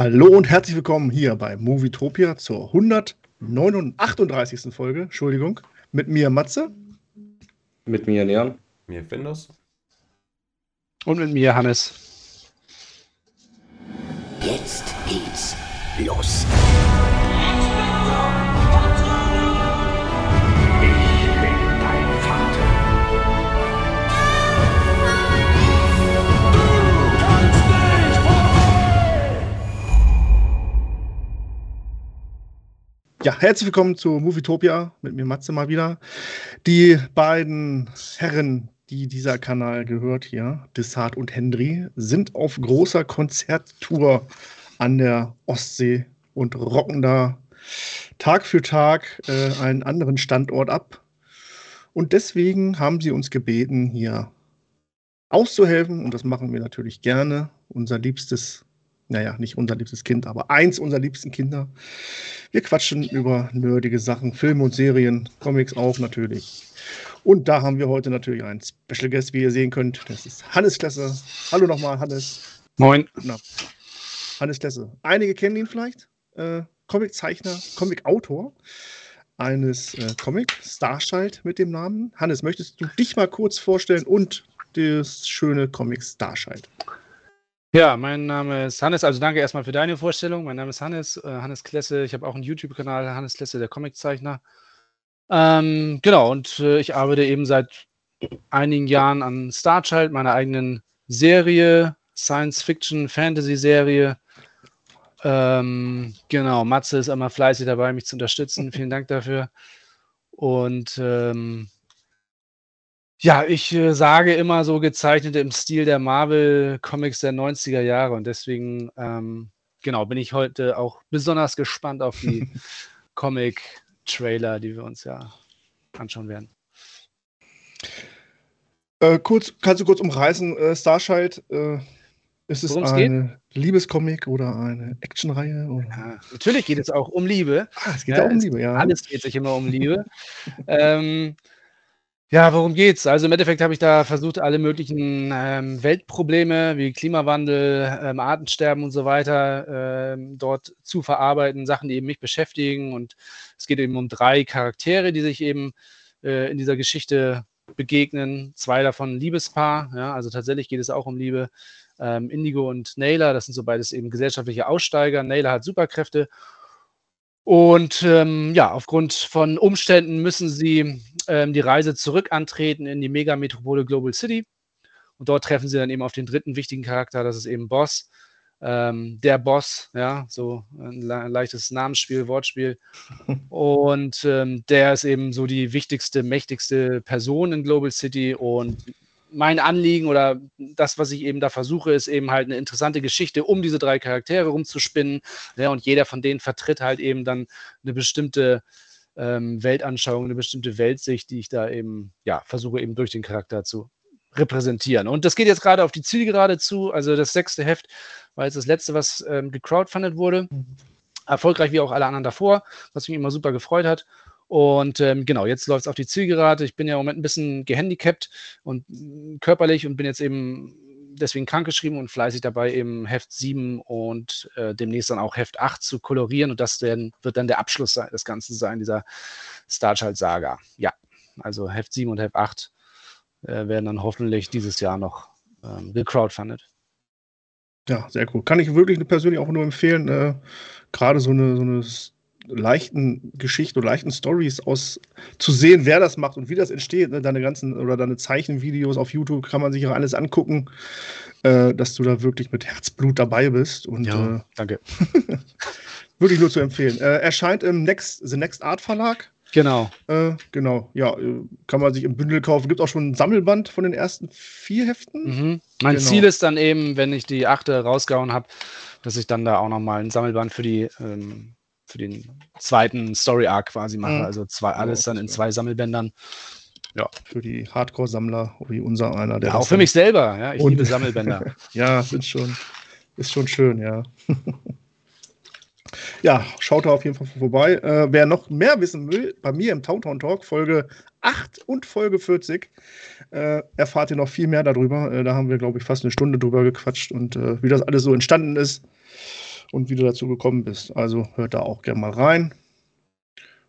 Hallo und herzlich willkommen hier bei Movietopia zur 138. Folge, Entschuldigung, mit mir Matze. Mit mir Leon. Mir Findus. Und mit mir Hannes. Jetzt geht's los. Ja, herzlich willkommen zu Movietopia mit mir Matze mal wieder. Die beiden Herren, die dieser Kanal gehört hier, Dessart und Hendry, sind auf großer Konzerttour an der Ostsee und rocken da Tag für Tag äh, einen anderen Standort ab. Und deswegen haben sie uns gebeten, hier auszuhelfen. Und das machen wir natürlich gerne. Unser liebstes, naja, nicht unser liebstes Kind, aber eins unserer liebsten Kinder. Wir quatschen über nerdige Sachen, Filme und Serien, Comics auch natürlich. Und da haben wir heute natürlich einen Special Guest, wie ihr sehen könnt. Das ist Hannes Klesse. Hallo nochmal, Hannes. Moin. Na, Hannes Klesse. Einige kennen ihn vielleicht. Äh, Comiczeichner, Comicautor eines äh, Comic, Starchild mit dem Namen. Hannes, möchtest du dich mal kurz vorstellen und das schöne Comic Starchild? Ja, mein Name ist Hannes. Also danke erstmal für deine Vorstellung. Mein Name ist Hannes, äh, Hannes Klesse. Ich habe auch einen YouTube-Kanal, Hannes Klesse, der Comiczeichner. Ähm, genau, und äh, ich arbeite eben seit einigen Jahren an Starchild, meiner eigenen Serie, Science-Fiction-Fantasy-Serie. Ähm, genau, Matze ist immer fleißig dabei, mich zu unterstützen. Vielen Dank dafür. Und ähm, ja, ich äh, sage immer so gezeichnet im Stil der Marvel-Comics der 90er Jahre. Und deswegen, ähm, genau, bin ich heute auch besonders gespannt auf die Comic-Trailer, die wir uns ja anschauen werden. Äh, kurz, kannst du kurz umreißen, äh, Starchild, äh, ist es Worum's eine Liebescomic oder eine Actionreihe? Ja, natürlich geht es auch um Liebe. Ah, es geht Ja, auch um Liebe, ja. Alles dreht sich immer um Liebe. ähm, ja, worum geht's? Also im Endeffekt habe ich da versucht, alle möglichen ähm, Weltprobleme wie Klimawandel, ähm, Artensterben und so weiter ähm, dort zu verarbeiten, Sachen, die eben mich beschäftigen. Und es geht eben um drei Charaktere, die sich eben äh, in dieser Geschichte begegnen. Zwei davon Liebespaar, ja, also tatsächlich geht es auch um Liebe. Ähm, Indigo und Naylor, das sind so beides eben gesellschaftliche Aussteiger. Naylor hat Superkräfte und ähm, ja, aufgrund von Umständen müssen sie ähm, die Reise zurück antreten in die Megametropole Global City. Und dort treffen sie dann eben auf den dritten wichtigen Charakter, das ist eben Boss. Ähm, der Boss, ja, so ein le leichtes Namensspiel, Wortspiel. Und ähm, der ist eben so die wichtigste, mächtigste Person in Global City. Und mein Anliegen oder das, was ich eben da versuche, ist eben halt eine interessante Geschichte um diese drei Charaktere rumzuspinnen. Ja, und jeder von denen vertritt halt eben dann eine bestimmte ähm, Weltanschauung, eine bestimmte Weltsicht, die ich da eben, ja, versuche eben durch den Charakter zu repräsentieren. Und das geht jetzt gerade auf die Zielgerade zu. Also das sechste Heft war jetzt das letzte, was ähm, gecrowdfundet wurde. Erfolgreich wie auch alle anderen davor, was mich immer super gefreut hat. Und ähm, genau, jetzt läuft es auf die Zielgerade. Ich bin ja im Moment ein bisschen gehandicapt und mm, körperlich und bin jetzt eben deswegen krankgeschrieben und fleißig dabei, eben Heft 7 und äh, demnächst dann auch Heft 8 zu kolorieren. Und das dann, wird dann der Abschluss des Ganzen sein, dieser Starchild-Saga. Ja, also Heft 7 und Heft 8 äh, werden dann hoffentlich dieses Jahr noch ähm, gecrowdfundet. Ja, sehr cool. Kann ich wirklich persönlich auch nur empfehlen, äh, gerade so eine, so eine leichten Geschichte oder leichten Stories aus zu sehen, wer das macht und wie das entsteht. Ne? Deine ganzen oder deine Zeichenvideos auf YouTube kann man sich ja alles angucken, äh, dass du da wirklich mit Herzblut dabei bist und äh, danke. wirklich nur zu empfehlen. Äh, erscheint im Next, The Next Art Verlag. Genau. Äh, genau, ja, äh, kann man sich im Bündel kaufen. Gibt auch schon ein Sammelband von den ersten vier Heften. Mhm. Mein Genau. Ziel ist dann eben, wenn ich die achte rausgehauen habe, dass ich dann da auch nochmal ein Sammelband für die ähm, für den zweiten Story Arc quasi mache. Mhm. Also zwei, alles dann in zwei Sammelbändern. Für die Hardcore-Sammler, wie unser einer. Der Ja, auch für mich selber. Ja, ich liebe Sammelbänder. Ja, sind schon, ist schon schön, ja. ja, schaut da auf jeden Fall vorbei. Äh, wer noch mehr wissen will, bei mir im Towtown Talk, Folge 8 und Folge 40, äh, erfahrt ihr noch viel mehr darüber. Äh, da haben wir, glaube ich, fast eine Stunde drüber gequatscht und äh, wie das alles so entstanden ist. Und wie du dazu gekommen bist. Also hört da auch gerne mal rein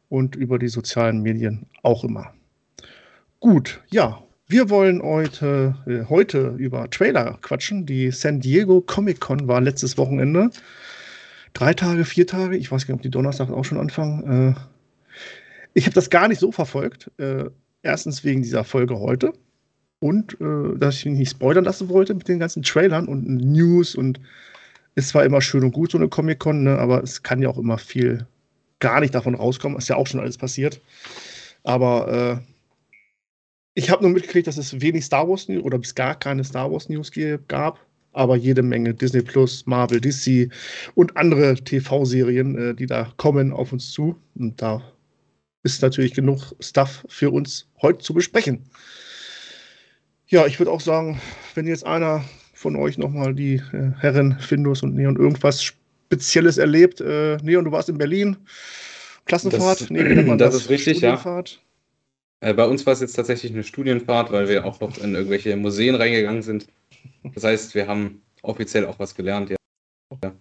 und über die sozialen Medien auch immer. Gut, ja, wir wollen heute, äh, heute über Trailer quatschen. Die San Diego Comic Con war letztes Wochenende. Drei Tage, vier Tage, ich weiß gar nicht, ob die Donnerstag auch schon anfangen. Äh, ich habe das gar nicht so verfolgt. Äh, erstens wegen dieser Folge heute und äh, dass ich mich nicht spoilern lassen wollte mit den ganzen Trailern und News und es war immer schön und gut, so eine Comic-Con, ne, aber es kann ja auch immer viel gar nicht davon rauskommen. Ist ja auch schon alles passiert. Aber äh, ich habe nur mitgekriegt, dass es wenig Star Wars News oder bis gar keine Star Wars News gab, aber jede Menge Disney Plus, Marvel, DC und andere TV-Serien, äh, die da kommen auf uns zu. Und da ist natürlich genug Stuff für uns heute zu besprechen. Ja, ich würde auch sagen, wenn jetzt einer von euch nochmal die äh, Herren Findus und Neon irgendwas Spezielles erlebt. Äh, Neon, du warst in Berlin. Klassenfahrt? Das, nee, man das ist richtig, ja. Äh, bei uns war es jetzt tatsächlich eine Studienfahrt, weil wir auch noch in irgendwelche Museen reingegangen sind. Das heißt, wir haben offiziell auch was gelernt. Ja. ja.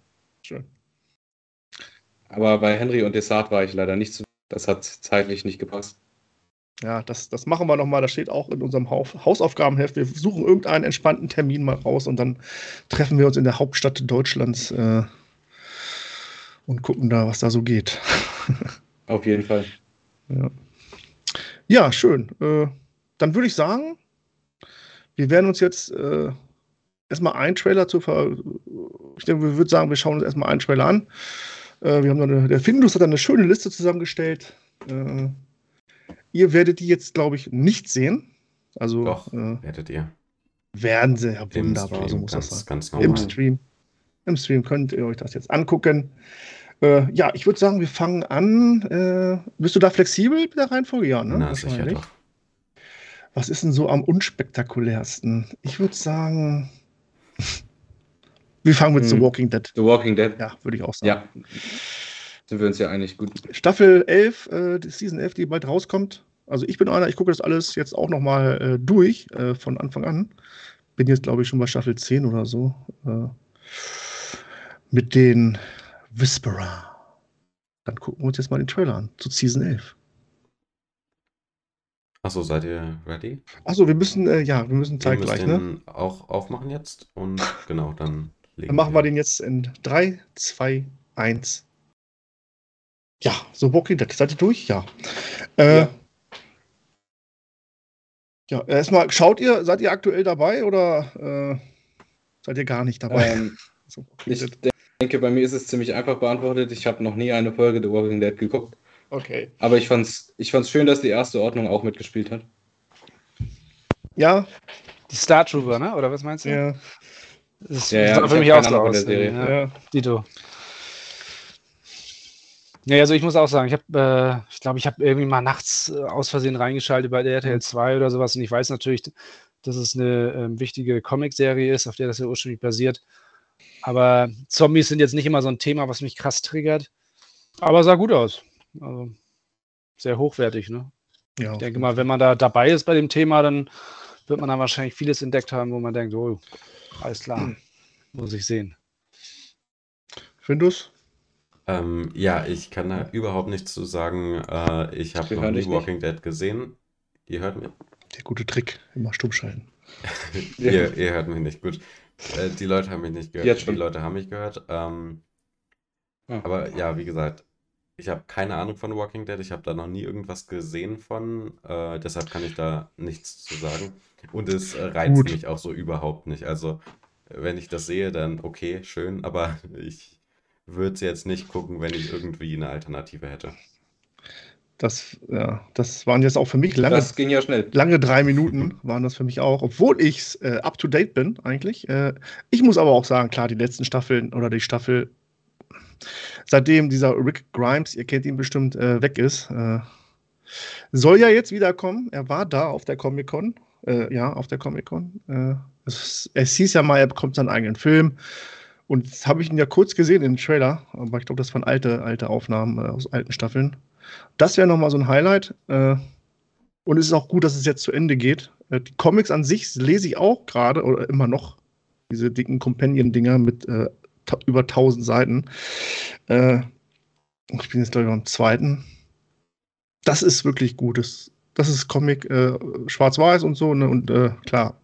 Schön. Aber bei Henry und Desart war ich leider nicht zu. Das hat zeitlich nicht gepasst. Ja, das, das machen wir nochmal. Das steht auch in unserem Hausaufgabenheft. Wir suchen irgendeinen entspannten Termin mal raus und dann treffen wir uns in der Hauptstadt Deutschlands äh, und gucken da, was da so geht. Auf jeden Fall. Ja, ja schön. Äh, dann würde ich sagen, wir werden uns jetzt äh, erstmal einen Trailer zu ver. Ich denke, wir würden sagen, wir schauen uns erstmal einen Trailer an. Äh, wir haben eine, der Findus hat eine schöne Liste zusammengestellt. Ihr werdet die jetzt, glaube ich, nicht sehen. Also, Doch, äh, werdet ihr. Werden sie, ja, Im wunderbar, Stream, so muss ganz, das sein. ganz Im normal. Stream. Im Stream könnt ihr euch das jetzt angucken. Äh, ja, ich würde sagen, wir fangen an. Äh, bist du da flexibel mit der Reihenfolge? Ja, ne? Na, sicher Wahrscheinlich. doch. Was ist denn so am unspektakulärsten? Ich würde sagen, wir fangen mit The Hm. Walking Dead. The Walking Dead. Ja, würde ich auch sagen. Ja. Sind wir uns ja einig. Gut. Staffel 11, äh, die Season 11, die bald rauskommt. Also ich bin einer, ich gucke das alles jetzt auch nochmal äh, durch, äh, von Anfang an. Bin jetzt, glaube ich, schon bei Staffel 10 oder so. Äh, mit den Whisperer. Dann gucken wir uns jetzt mal den Trailer an, zu Season 11. Achso, seid ihr ready? Achso, wir müssen, äh, ja, wir müssen zeitgleich, ne? auch aufmachen jetzt und genau, dann legen Dann machen wir den jetzt in 3, 2, 1. Ja, so Walking Dead. Seid ihr durch? Ja. Äh, Ja. ja. erstmal, schaut ihr, seid ihr aktuell dabei oder äh, seid ihr gar nicht dabei? Ähm, So, ich Dead. denke, bei mir ist es ziemlich einfach beantwortet. Ich habe noch nie eine Folge The Walking Dead geguckt. Okay. Aber ich fand's, ich fand's schön, dass die erste Ordnung auch mitgespielt hat. Ja, Die Star Trooper, ne? Oder was meinst du? ja, Das Ja, ja, ich für mich auch so aus. der Serie. Ja, ja. Dito. Ja, also ich muss auch sagen, ich habe, äh, ich glaube, ich habe irgendwie mal nachts äh, aus Versehen reingeschaltet bei der RTL 2 oder sowas und ich weiß natürlich, dass es eine ähm, wichtige Comicserie ist, auf der das ja ursprünglich basiert. Aber Zombies sind jetzt nicht immer so ein Thema, was mich krass triggert. Aber sah gut aus. Also sehr hochwertig, ne? ja. Ich denke mal, wenn man da dabei ist bei dem Thema, dann wird man dann wahrscheinlich vieles entdeckt haben, wo man denkt, oh, alles klar, muss ich sehen. Findus? Ähm, ja, ich kann da überhaupt nichts zu sagen. Äh, ich habe noch nie dich nicht. Walking Dead gesehen. Ihr hört mich? Der gute Trick, immer stumm schalten. Ihr, ihr hört mich nicht gut. Äh, die Leute haben mich nicht gehört. Jetzt Die. Leute haben mich gehört. Ähm, Ah. aber ja, wie gesagt, ich habe keine Ahnung von Walking Dead. Ich habe da noch nie irgendwas gesehen von. Äh, deshalb kann ich da nichts zu sagen. Und es reizt Gut. mich auch so überhaupt nicht. Also, wenn ich das sehe, dann okay, schön. Aber ich würde es jetzt nicht gucken, wenn ich irgendwie eine Alternative hätte. Das, ja, das waren jetzt auch für mich lange, Das ging ja schnell. lange drei Minuten, waren das für mich auch, obwohl ich äh, up to date bin, eigentlich. Äh, ich muss aber auch sagen, klar, die letzten Staffeln oder die Staffel, seitdem dieser Rick Grimes, ihr kennt ihn bestimmt, äh, weg ist, äh, soll ja jetzt wiederkommen. Er war da auf der Comic-Con. Äh, ja, auf der Comic-Con. Äh, es, es hieß ja mal, er bekommt seinen eigenen Film. Und jetzt habe ich ihn ja kurz gesehen im Trailer, aber ich glaube, das waren alte, alte Aufnahmen äh, aus alten Staffeln. Das wäre nochmal so ein Highlight. Äh, und es ist auch gut, dass es jetzt zu Ende geht. Äh, die Comics an sich lese ich auch gerade oder immer noch. Diese dicken Companion-Dinger mit äh, ta über 1000 Seiten. Äh, ich bin jetzt, glaube ich, beim zweiten. Das ist wirklich gutes. Das ist Comic äh, schwarz-weiß und so. Ne? Und klar,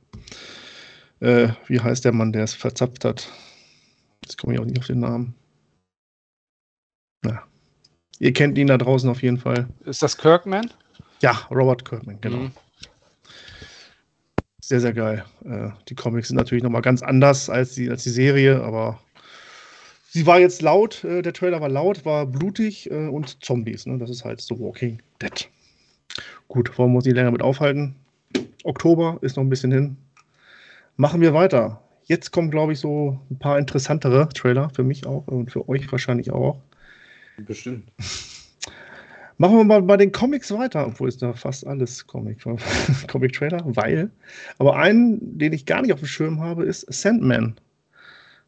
wie heißt der Mann, der es verzapft hat? Jetzt komme ich auch nicht auf den Namen. Na. Ihr kennt ihn da draußen auf jeden Fall. Ist das Kirkman? Ja, Robert Kirkman, genau. Mhm. Sehr, sehr geil. Äh, die Comics sind natürlich nochmal ganz anders als die, als die Serie, aber sie war jetzt laut, äh, der Trailer war laut, war blutig äh, und Zombies. Ne? Das ist halt so Walking Dead. Gut, wollen wir uns nicht länger mit aufhalten. Oktober ist noch ein bisschen hin. Machen wir weiter. Jetzt kommen, glaube ich, so ein paar interessantere Trailer für mich auch und für euch wahrscheinlich auch. Bestimmt. Machen wir mal bei den Comics weiter, obwohl es da fast alles Comic, Comic-Trailer, weil. Aber einen, den ich gar nicht auf dem Schirm habe, ist Sandman.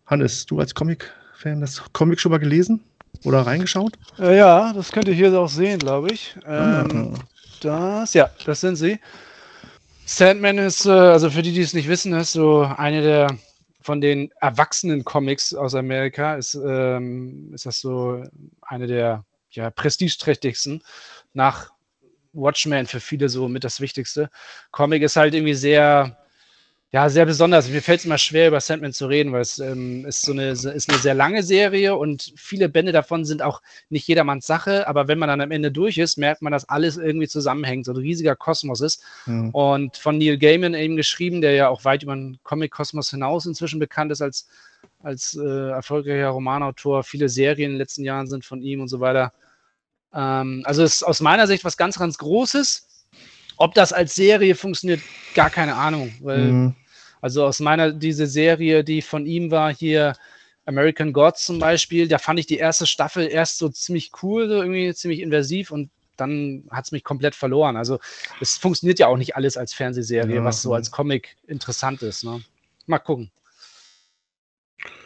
Hannes, du als Comic-Fan, das Comic schon mal gelesen oder reingeschaut? Äh, ja, das könnt ihr hier auch sehen, glaube ich. Ähm, Ah. Das, ja, das sind sie. Sandman ist, äh, also für die, die es nicht wissen, ist so eine der von den erwachsenen Comics aus Amerika, ist, ähm, ist das so eine der ja, prestigeträchtigsten. Nach Watchmen für viele so mit das Wichtigste. Comic ist halt irgendwie sehr, ja, sehr besonders. Mir fällt es immer schwer, über Sandman zu reden, weil es ähm, ist so eine, ist eine sehr lange Serie und viele Bände davon sind auch nicht jedermanns Sache, aber wenn man dann am Ende durch ist, merkt man, dass alles irgendwie zusammenhängt, so ein riesiger Kosmos ist. Ja. Und von Neil Gaiman eben geschrieben, der ja auch weit über den Comic-Kosmos hinaus inzwischen bekannt ist als, als äh, erfolgreicher Romanautor. Viele Serien in den letzten Jahren sind von ihm und so weiter. Ähm, also es ist aus meiner Sicht was ganz, ganz Großes. Ob das als Serie funktioniert, gar keine Ahnung. Weil, Mhm. also aus meiner, diese Serie, die von ihm war, hier American Gods zum Beispiel, da fand ich die erste Staffel erst so ziemlich cool, so irgendwie ziemlich invasiv und dann hat es mich komplett verloren. Also es funktioniert ja auch nicht alles als Fernsehserie, Ja. was so als Comic interessant ist. Ne? Mal gucken.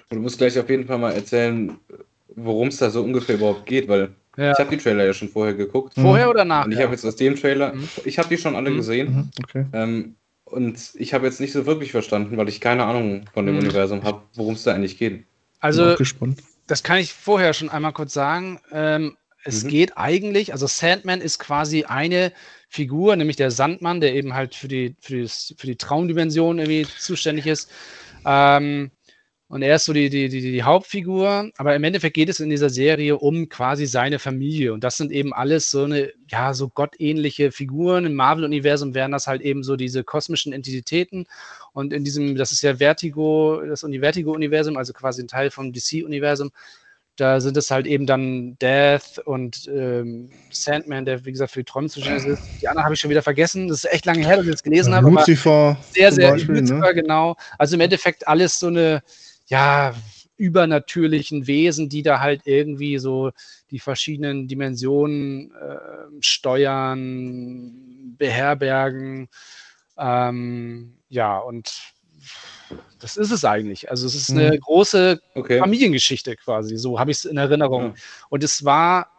Und du musst gleich auf jeden Fall mal erzählen, worum es da so ungefähr überhaupt geht, weil Ja. ich habe die Trailer ja schon vorher geguckt. Vorher oder nachher? Und ich habe jetzt aus dem Trailer, Mhm. ich habe die schon alle Mhm. gesehen. Mhm. Okay. Ähm, und ich habe jetzt nicht so wirklich verstanden, weil ich keine Ahnung von dem Mhm. Universum habe, worum es da eigentlich geht. Also das kann ich vorher schon einmal kurz sagen. Ähm, es Mhm. geht eigentlich, also Sandman ist quasi eine Figur, nämlich der Sandmann, der eben halt für die, für das, für die Traumdimension irgendwie zuständig ist. Ähm, und er ist so die, die, die, die Hauptfigur, aber im Endeffekt geht es in dieser Serie um quasi seine Familie. Und das sind eben alles so eine, ja, so gottähnliche Figuren. Im Marvel-Universum wären das halt eben so diese kosmischen Entitäten. Und in diesem, das ist ja Vertigo, das Uni- Vertigo-Universum, also quasi ein Teil vom DC-Universum. Da sind es halt eben dann Death und ähm, Sandman, der wie gesagt für die Träume zuständig ist. Die anderen habe ich schon wieder vergessen. Das ist echt lange her, dass ich das gelesen habe. aber- Lucifer sehr, sehr Beispiel, Lucifer, ne? genau. Also im Endeffekt alles so eine, ja, übernatürlichen Wesen, die da halt irgendwie so die verschiedenen Dimensionen äh, steuern, beherbergen. Ähm, ja, und das ist es eigentlich. Also es ist eine Mhm. große Okay. Familiengeschichte quasi, so habe ich es in Erinnerung. Ja. Und es war,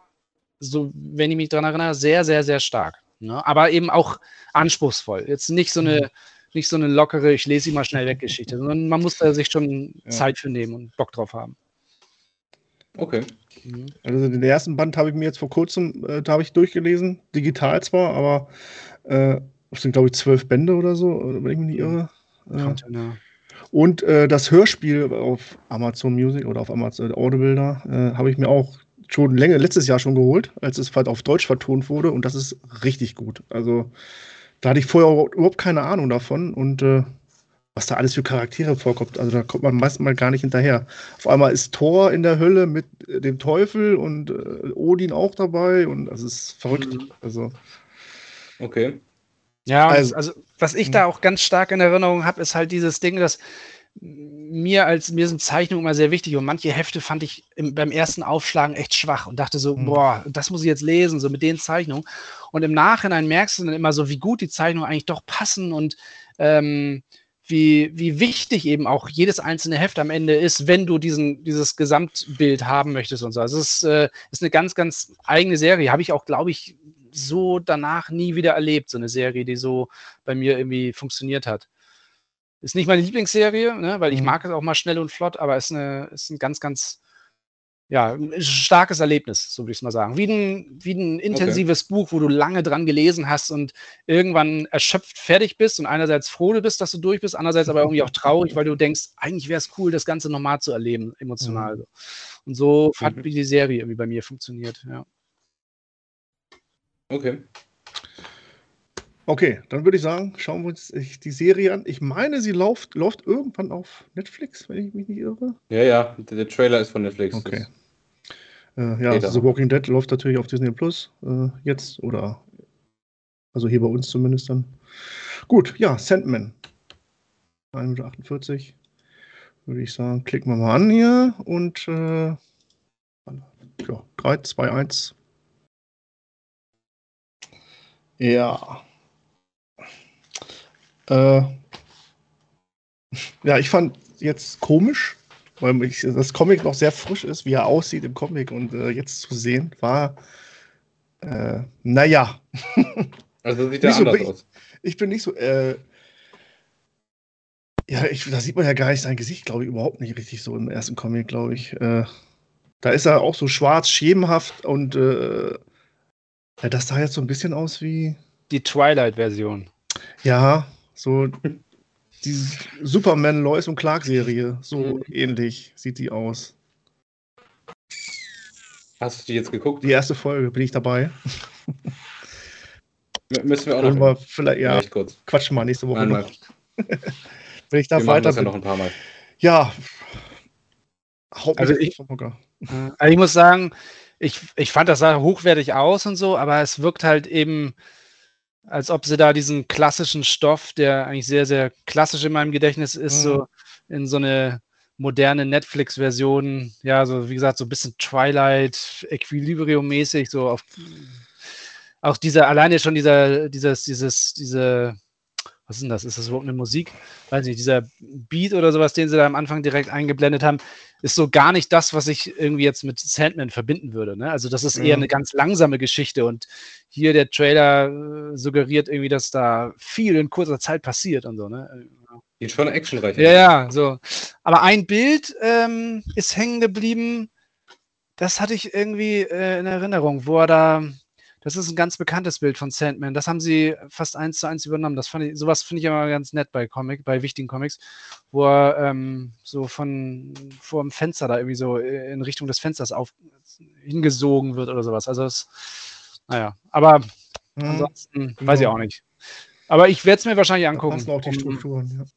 so, wenn ich mich daran erinnere, sehr, sehr, sehr stark. Ne? Aber eben auch anspruchsvoll. Jetzt nicht so eine, nicht so eine lockere, ich lese sie mal schnell weg Geschichte, sondern man muss da sich schon Ja. Zeit für nehmen und Bock drauf haben. Okay. Mhm. Also den ersten Band habe ich mir jetzt vor kurzem, äh, da habe ich durchgelesen, digital zwar, aber äh, es sind glaube ich zwölf Bände oder so, äh, wenn ich mich nicht irre. Äh, Kommt ja, und äh, das Hörspiel auf Amazon Music oder auf Amazon Audible da, äh, habe ich mir auch schon länger, letztes Jahr schon geholt, als es halt auf Deutsch vertont wurde und das ist richtig gut. Also da hatte ich vorher überhaupt keine Ahnung davon und äh, was da alles für Charaktere vorkommt, also da kommt man meistens mal gar nicht hinterher. Auf einmal ist Thor in der Hölle mit äh, dem Teufel und äh, Odin auch dabei und das ist verrückt. Mhm. Also Okay. Ja, Also- also, was ich da auch ganz stark in Erinnerung habe, ist halt dieses Ding, dass mir als mir sind Zeichnungen immer sehr wichtig und manche Hefte fand ich im, beim ersten Aufschlagen echt schwach und dachte so, Mhm. boah, das muss ich jetzt lesen, so mit den Zeichnungen. Und im Nachhinein merkst du dann immer so, wie gut die Zeichnungen eigentlich doch passen und ähm, wie, wie wichtig eben auch jedes einzelne Heft am Ende ist, wenn du diesen, dieses Gesamtbild haben möchtest und so. Also es ist, äh, ist eine ganz, ganz eigene Serie. Habe ich auch, glaube ich, so danach nie wieder erlebt, so eine Serie, die so bei mir irgendwie funktioniert hat. Ist nicht meine Lieblingsserie, ne, weil ich Mhm. mag es auch mal schnell und flott, aber ist, eine, ist ein ganz, ganz ja, ein starkes Erlebnis, so würde ich es mal sagen. Wie ein, wie ein intensives Buch, wo du lange dran gelesen hast und irgendwann erschöpft fertig bist und einerseits froh bist, dass du durch bist, andererseits aber irgendwie auch traurig, weil du denkst, eigentlich wäre es cool, das Ganze nochmal zu erleben, emotional. so. Und so hat Mhm. die Serie irgendwie bei mir funktioniert. Ja. Okay. Okay, dann würde ich sagen, schauen wir uns die Serie an. Ich meine, sie läuft, läuft irgendwann auf Netflix, wenn ich mich nicht irre. Ja, ja, der, der Trailer ist von Netflix. Okay. Äh, ja. The Walking Dead läuft natürlich auf Disney Plus äh, jetzt oder also hier bei uns zumindest dann. Gut, ja, Sandman. 1 Minute 48. Würde ich sagen, klicken wir mal an hier und äh, ja, 3, 2, 1. Ja. Äh, ja, ich fand jetzt komisch, weil ich, das Comic noch sehr frisch ist, wie er aussieht im Comic und äh, jetzt zu sehen war, äh, naja, Also sieht Nicht so anders big- aus. ich bin nicht so, äh, ja, ich, da sieht man ja gar nicht sein Gesicht, glaube ich, überhaupt nicht richtig so im ersten Comic, glaube ich. Äh, da ist er auch so schwarz, schemenhaft und äh, ja, das sah jetzt so ein bisschen aus wie, Die Twilight-Version. ja, so die Superman, Lois und Clark Serie, so Mhm. ähnlich sieht die aus. Hast du die jetzt geguckt? Die erste Folge bin ich dabei. M- Müssen wir auch Können noch. wir vielleicht, ja, Vielleicht kurz. quatschen wir nächste Woche Einmal. noch. Wenn ich da Wir weiter das ja bin. noch ein paar Mal. Ja. Also ich- Also ich muss sagen, ich, ich fand das sah hochwertig aus und so, aber es wirkt halt eben, als ob sie da diesen klassischen Stoff, der eigentlich sehr, sehr klassisch in meinem Gedächtnis ist, Mhm. so in so eine moderne Netflix-Version, ja, so wie gesagt, so ein bisschen Twilight, Equilibrium-mäßig, so auf auch dieser, alleine schon dieser, dieses, dieses, diese, was ist denn das? Ist das überhaupt eine Musik? Weiß nicht, dieser Beat oder sowas, den sie da am Anfang direkt eingeblendet haben, ist so gar nicht das, was ich irgendwie jetzt mit Sandman verbinden würde. Ne? Also das ist eher Mhm. eine ganz langsame Geschichte und hier der Trailer äh, suggeriert irgendwie, dass da viel in kurzer Zeit passiert und so. Ne? Geht schon actionreich. Ja, ja, so. Aber ein Bild ähm, ist hängen geblieben, das hatte ich irgendwie äh, in Erinnerung, wo er da, das ist ein ganz bekanntes Bild von Sandman, das haben sie fast eins zu eins übernommen. Das fand ich, sowas finde ich immer ganz nett bei Comic, bei wichtigen Comics, wo er ähm, so von vor dem Fenster da irgendwie so äh, in Richtung des Fensters auf hingesogen wird oder sowas. Also das, naja, aber Hm, ansonsten weiß ich auch nicht. Aber ich werde es mir wahrscheinlich angucken, passen auch die um, Strukturen.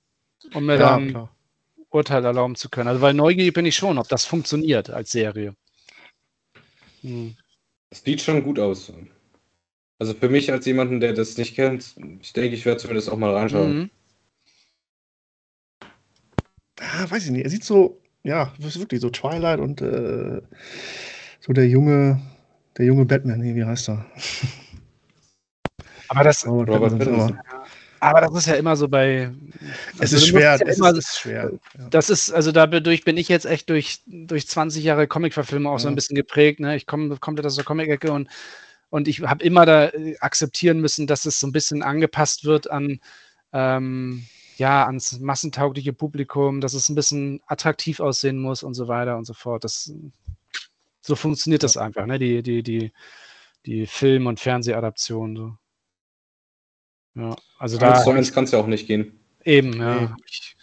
um mir Ja, ja dann klar. Urteil erlauben zu können. Also weil neugierig bin ich schon, ob das funktioniert als Serie. Hm. Das sieht schon gut aus. Also für mich als jemanden, der das nicht kennt, ich denke, ich werde zumindest auch mal reinschauen. Mhm. Ah, weiß ich nicht. Er sieht so, ja, wirklich so Twilight und äh, so der junge, der junge Batman, nee, wie heißt er? Aber, das, Robert, Robert Pattinson, Pattinson. aber aber das ist ja immer so bei. Es also ist schwer, ja es immer, ist, ist schwer. Ja. Das ist, also dadurch bin ich jetzt echt durch, durch 20 Jahre Comic-Verfilmung auch so Ja. ein bisschen geprägt. Ne? Ich komme komplett aus der Comic-Ecke und, und ich habe immer da äh, akzeptieren müssen, dass es so ein bisschen angepasst wird an, ähm, ja, ans massentaugliche Publikum, dass es ein bisschen attraktiv aussehen muss und so weiter und so fort. Das, so funktioniert das einfach, ne? Die, die, die, die Film- und Fernsehadaption. So. Ja, also da zu eins kann es ja auch nicht gehen. eben, ja, Nee. ich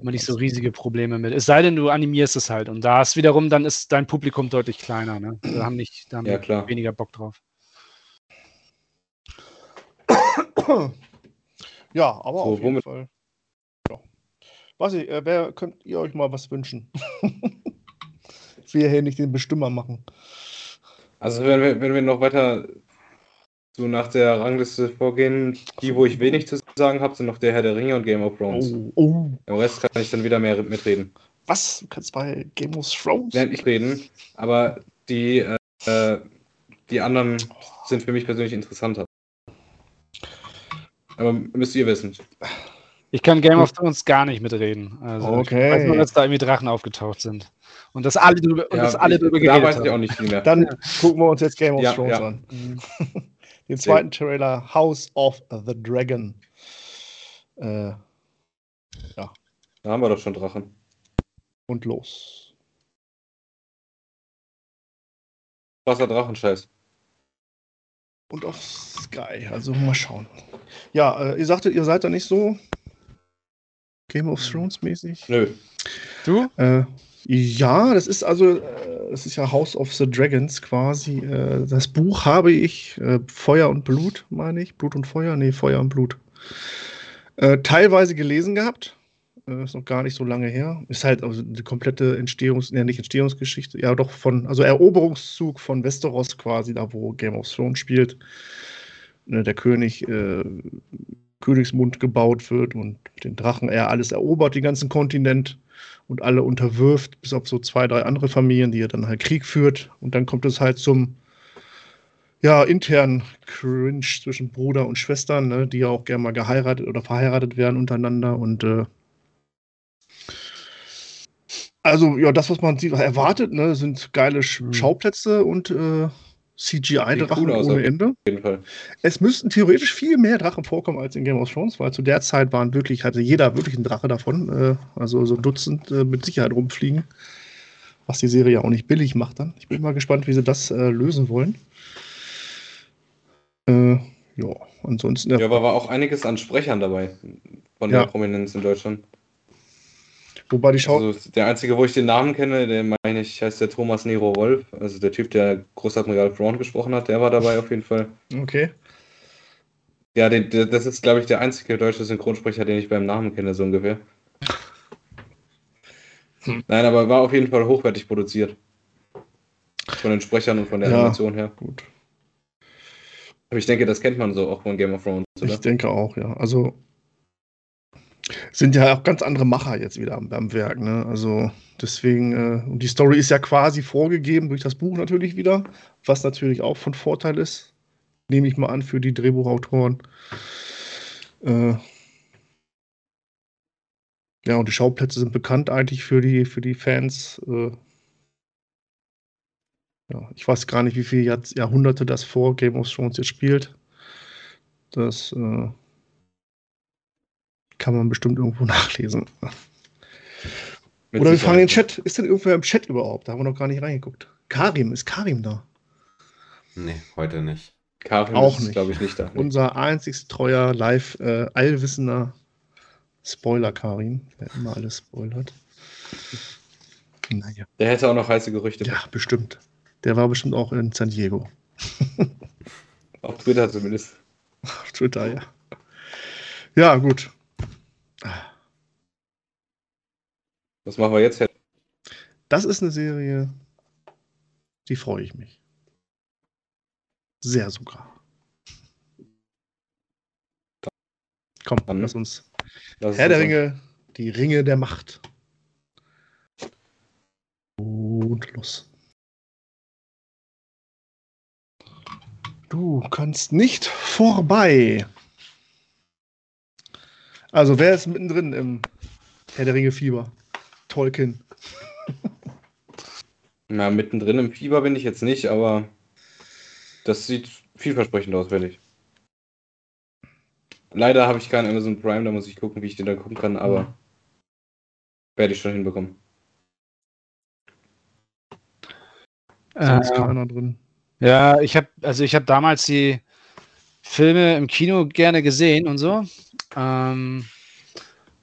immer nicht so riesige Probleme mit. Es sei denn, du animierst es halt. Und da ist wiederum, dann ist dein Publikum deutlich kleiner. Ne? Da haben nicht, da haben Ja, klar. weniger Bock drauf. Ja, aber So, auf jeden womit- Fall. Ja. Weiß ich, äh, wer könnt ihr euch mal was wünschen? ich will ja hier nicht den Bestimmer machen. Also wenn wir, wenn wir noch weiter so nach der Rangliste vorgehen, die, wo ich wenig zu sagen habe, sind noch der Herr der Ringe und Game of Thrones. Oh, oh. Im Rest kann ich dann wieder mehr mitreden. Was? Du kannst bei Game of Thrones? Während ich reden, aber die, äh, äh, die anderen sind für mich persönlich interessanter. Aber müsst ihr wissen. Ich kann Game of Thrones gar nicht mitreden. Also Okay. Ich weiß nur, dass da irgendwie Drachen aufgetaucht sind. Und dass alle drüber, und Ja, dass alle ich- drüber da geredet weiß ich auch haben. nicht viel mehr. Dann gucken wir uns jetzt Game of Ja, Thrones ja. an. Mhm. Den zweiten Trailer House of the Dragon. Äh, Ja. Da haben wir doch schon Drachen. Und los. Krasser Drachenscheiß. Und auf Sky. Also mal schauen. Ja, äh, ihr sagtet, ihr seid da nicht so Game of Thrones mäßig. Nö. Du? Äh, ja, das ist also, äh, das ist ja House of the Dragons quasi. Äh, das Buch habe ich, äh, Feuer und Blut, meine ich. Blut und Feuer? Nee, Feuer und Blut. Äh, teilweise gelesen gehabt. Äh, ist noch gar nicht so lange her. Ist halt also die komplette Entstehungs-, ja, nicht Entstehungsgeschichte, ja doch von, also Eroberungszug von Westeros quasi, da wo Game of Thrones spielt. Ne, der König äh, Königsmund gebaut wird und den Drachen er alles erobert, den ganzen Kontinent und alle unterwirft, bis auf so zwei, drei andere Familien, die er dann halt Krieg führt. Und dann kommt es halt zum ja, internen Cringe zwischen Bruder und Schwestern, ne, die ja auch gerne mal geheiratet oder verheiratet werden untereinander. Und äh, also, ja, das, was man sieht, erwartet, ne, sind geile Mhm. Schauplätze und äh, CGI-Drachen cool ohne Ende. Auf jeden Fall. Es müssten theoretisch viel mehr Drachen vorkommen als in Game of Thrones, weil zu der Zeit waren wirklich, hatte jeder wirklich einen Drache davon. Äh, also so ein Dutzend äh, mit Sicherheit rumfliegen. Was die Serie ja auch nicht billig macht dann. Ich bin mal gespannt, wie sie das äh, lösen wollen. Äh, ja, ansonsten. Ja, aber war auch einiges an Sprechern dabei. Von Ja. der Prominenz in Deutschland. Wobei die Schau. Also der einzige, wo ich den Namen kenne, der meine ich, heißt der Thomas Nero Wolf. Also der Typ, der Großadmiral Braun gesprochen hat, der war dabei auf jeden Fall. okay. Ja, den, der, das ist, glaube ich, der einzige deutsche Synchronsprecher, den ich beim Namen kenne, so ungefähr. Hm. Nein, aber war auf jeden Fall hochwertig produziert. Von den Sprechern und von der Ja. Animation her. Gut. Aber ich denke, das kennt man so auch von Game of Thrones, oder? Ich denke auch, ja. Also sind ja auch ganz andere Macher jetzt wieder am, am Werk, ne? Also deswegen, äh, und die Story ist ja quasi vorgegeben durch das Buch natürlich wieder, was natürlich auch von Vorteil ist. Nehme ich mal an für die Drehbuchautoren. Äh, ja, und die Schauplätze sind bekannt eigentlich für die, für die Fans. Äh, ja, ich weiß gar nicht, wie viele Jahr, Jahrhunderte das vor Game of Thrones jetzt spielt. Das äh, kann man bestimmt irgendwo nachlesen. Mit Oder wir fragen den Chat. Ist denn irgendwer im Chat überhaupt? Da haben wir noch gar nicht reingeguckt. Karim, ist Karim da? Nee, heute nicht. Karim Auch ist, nicht. glaube ich, nicht da. Unser einzig treuer, live, äh, allwissender Spoiler Karim, der immer alles spoilert. Naja. Der hätte auch noch heiße Gerüchte. Ja, bestimmt. Der war bestimmt auch in San Diego. Auf Twitter zumindest. Auf Twitter, ja. Ja, gut. Was machen wir jetzt? Das ist eine Serie, die freue ich mich. Sehr sogar. Komm, Dann- lass uns. Lass Herr der Ringe, die Ringe der Macht. Und los. Du kannst nicht vorbei. Also, wer ist mittendrin im Herr der Ringe Fieber? Tolkien. Na, mittendrin im Fieber bin ich jetzt nicht, aber das sieht vielversprechend aus, werde ich. Leider habe ich keinen Amazon Prime, da muss ich gucken, wie ich den da gucken kann, aber Mhm. werde ich schon hinbekommen. Sonst Äh, keiner drin. Ja, ich habe also ich habe damals die Filme im Kino gerne gesehen und so. Ähm,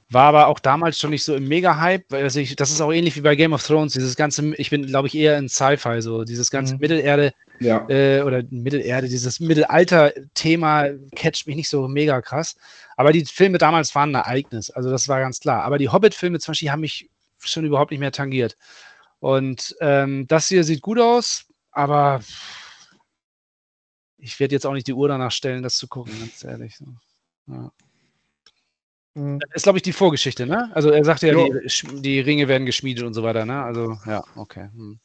war aber auch damals schon nicht so im Mega-Hype, weil also ich, das ist auch ähnlich wie bei Game of Thrones, dieses ganze, ich bin, glaube ich, eher in Sci-Fi, so dieses ganze Mhm. Mittelerde Ja. äh, oder Mittelerde, dieses Mittelalter-Thema catcht mich nicht so mega krass. Aber die Filme damals waren ein Ereignis, also das war ganz klar. Aber die Hobbit-Filme zum Beispiel haben mich schon überhaupt nicht mehr tangiert. Und ähm, das hier sieht gut aus, aber ich werde jetzt auch nicht die Uhr danach stellen, das zu gucken, ganz ehrlich. So. Ja. Mhm. Das ist, glaube ich, die Vorgeschichte, ne? Also er sagte ja, die, die Ringe werden geschmiedet und so weiter, ne? Also, ja, okay. Hm.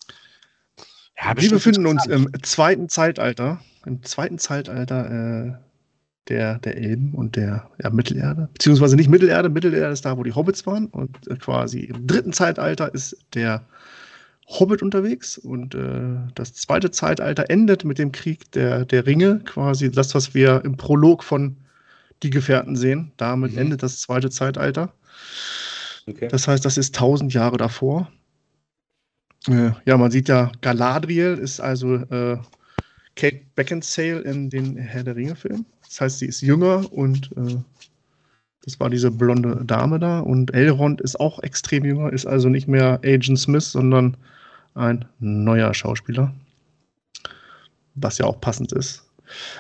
Ja, Wir befinden uns im zweiten Zeitalter. Im zweiten Zeitalter äh, der, der Elben und der ja, Mittelerde. Beziehungsweise nicht Mittelerde. Mittelerde ist da, wo die Hobbits waren. Und äh, quasi im dritten Zeitalter ist der Hobbit unterwegs. Und äh, das zweite Zeitalter endet mit dem Krieg der, der Ringe. Quasi das, was wir im Prolog von die Gefährten sehen. Damit Mhm. endet das zweite Zeitalter. Okay. Das heißt, das ist 1000 Jahre davor. Äh, ja, man sieht ja, Galadriel ist also äh, Kate Beckinsale in den Herr der Ringe-Filmen. Das heißt, sie ist jünger und äh, das war diese blonde Dame da. Und Elrond ist auch extrem jünger, ist also nicht mehr Agent Smith, sondern ein neuer Schauspieler. Was ja auch passend ist.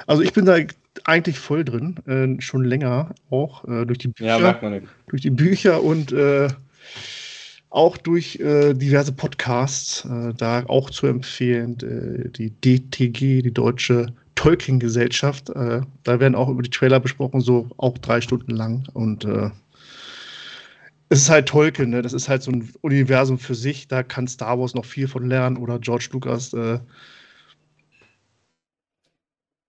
Also ich bin da eigentlich voll drin, äh, schon länger auch äh, durch die Bücher Ja, durch die Bücher und äh, auch durch äh, diverse Podcasts, äh, da auch zu empfehlen, die DTG, die Deutsche Tolkien-Gesellschaft. Äh, da werden auch über die Trailer besprochen, so auch drei Stunden lang. Und es ist halt Tolkien, ne? das ist halt so ein Universum für sich. Da kann Star Wars noch viel von lernen oder George Lucas.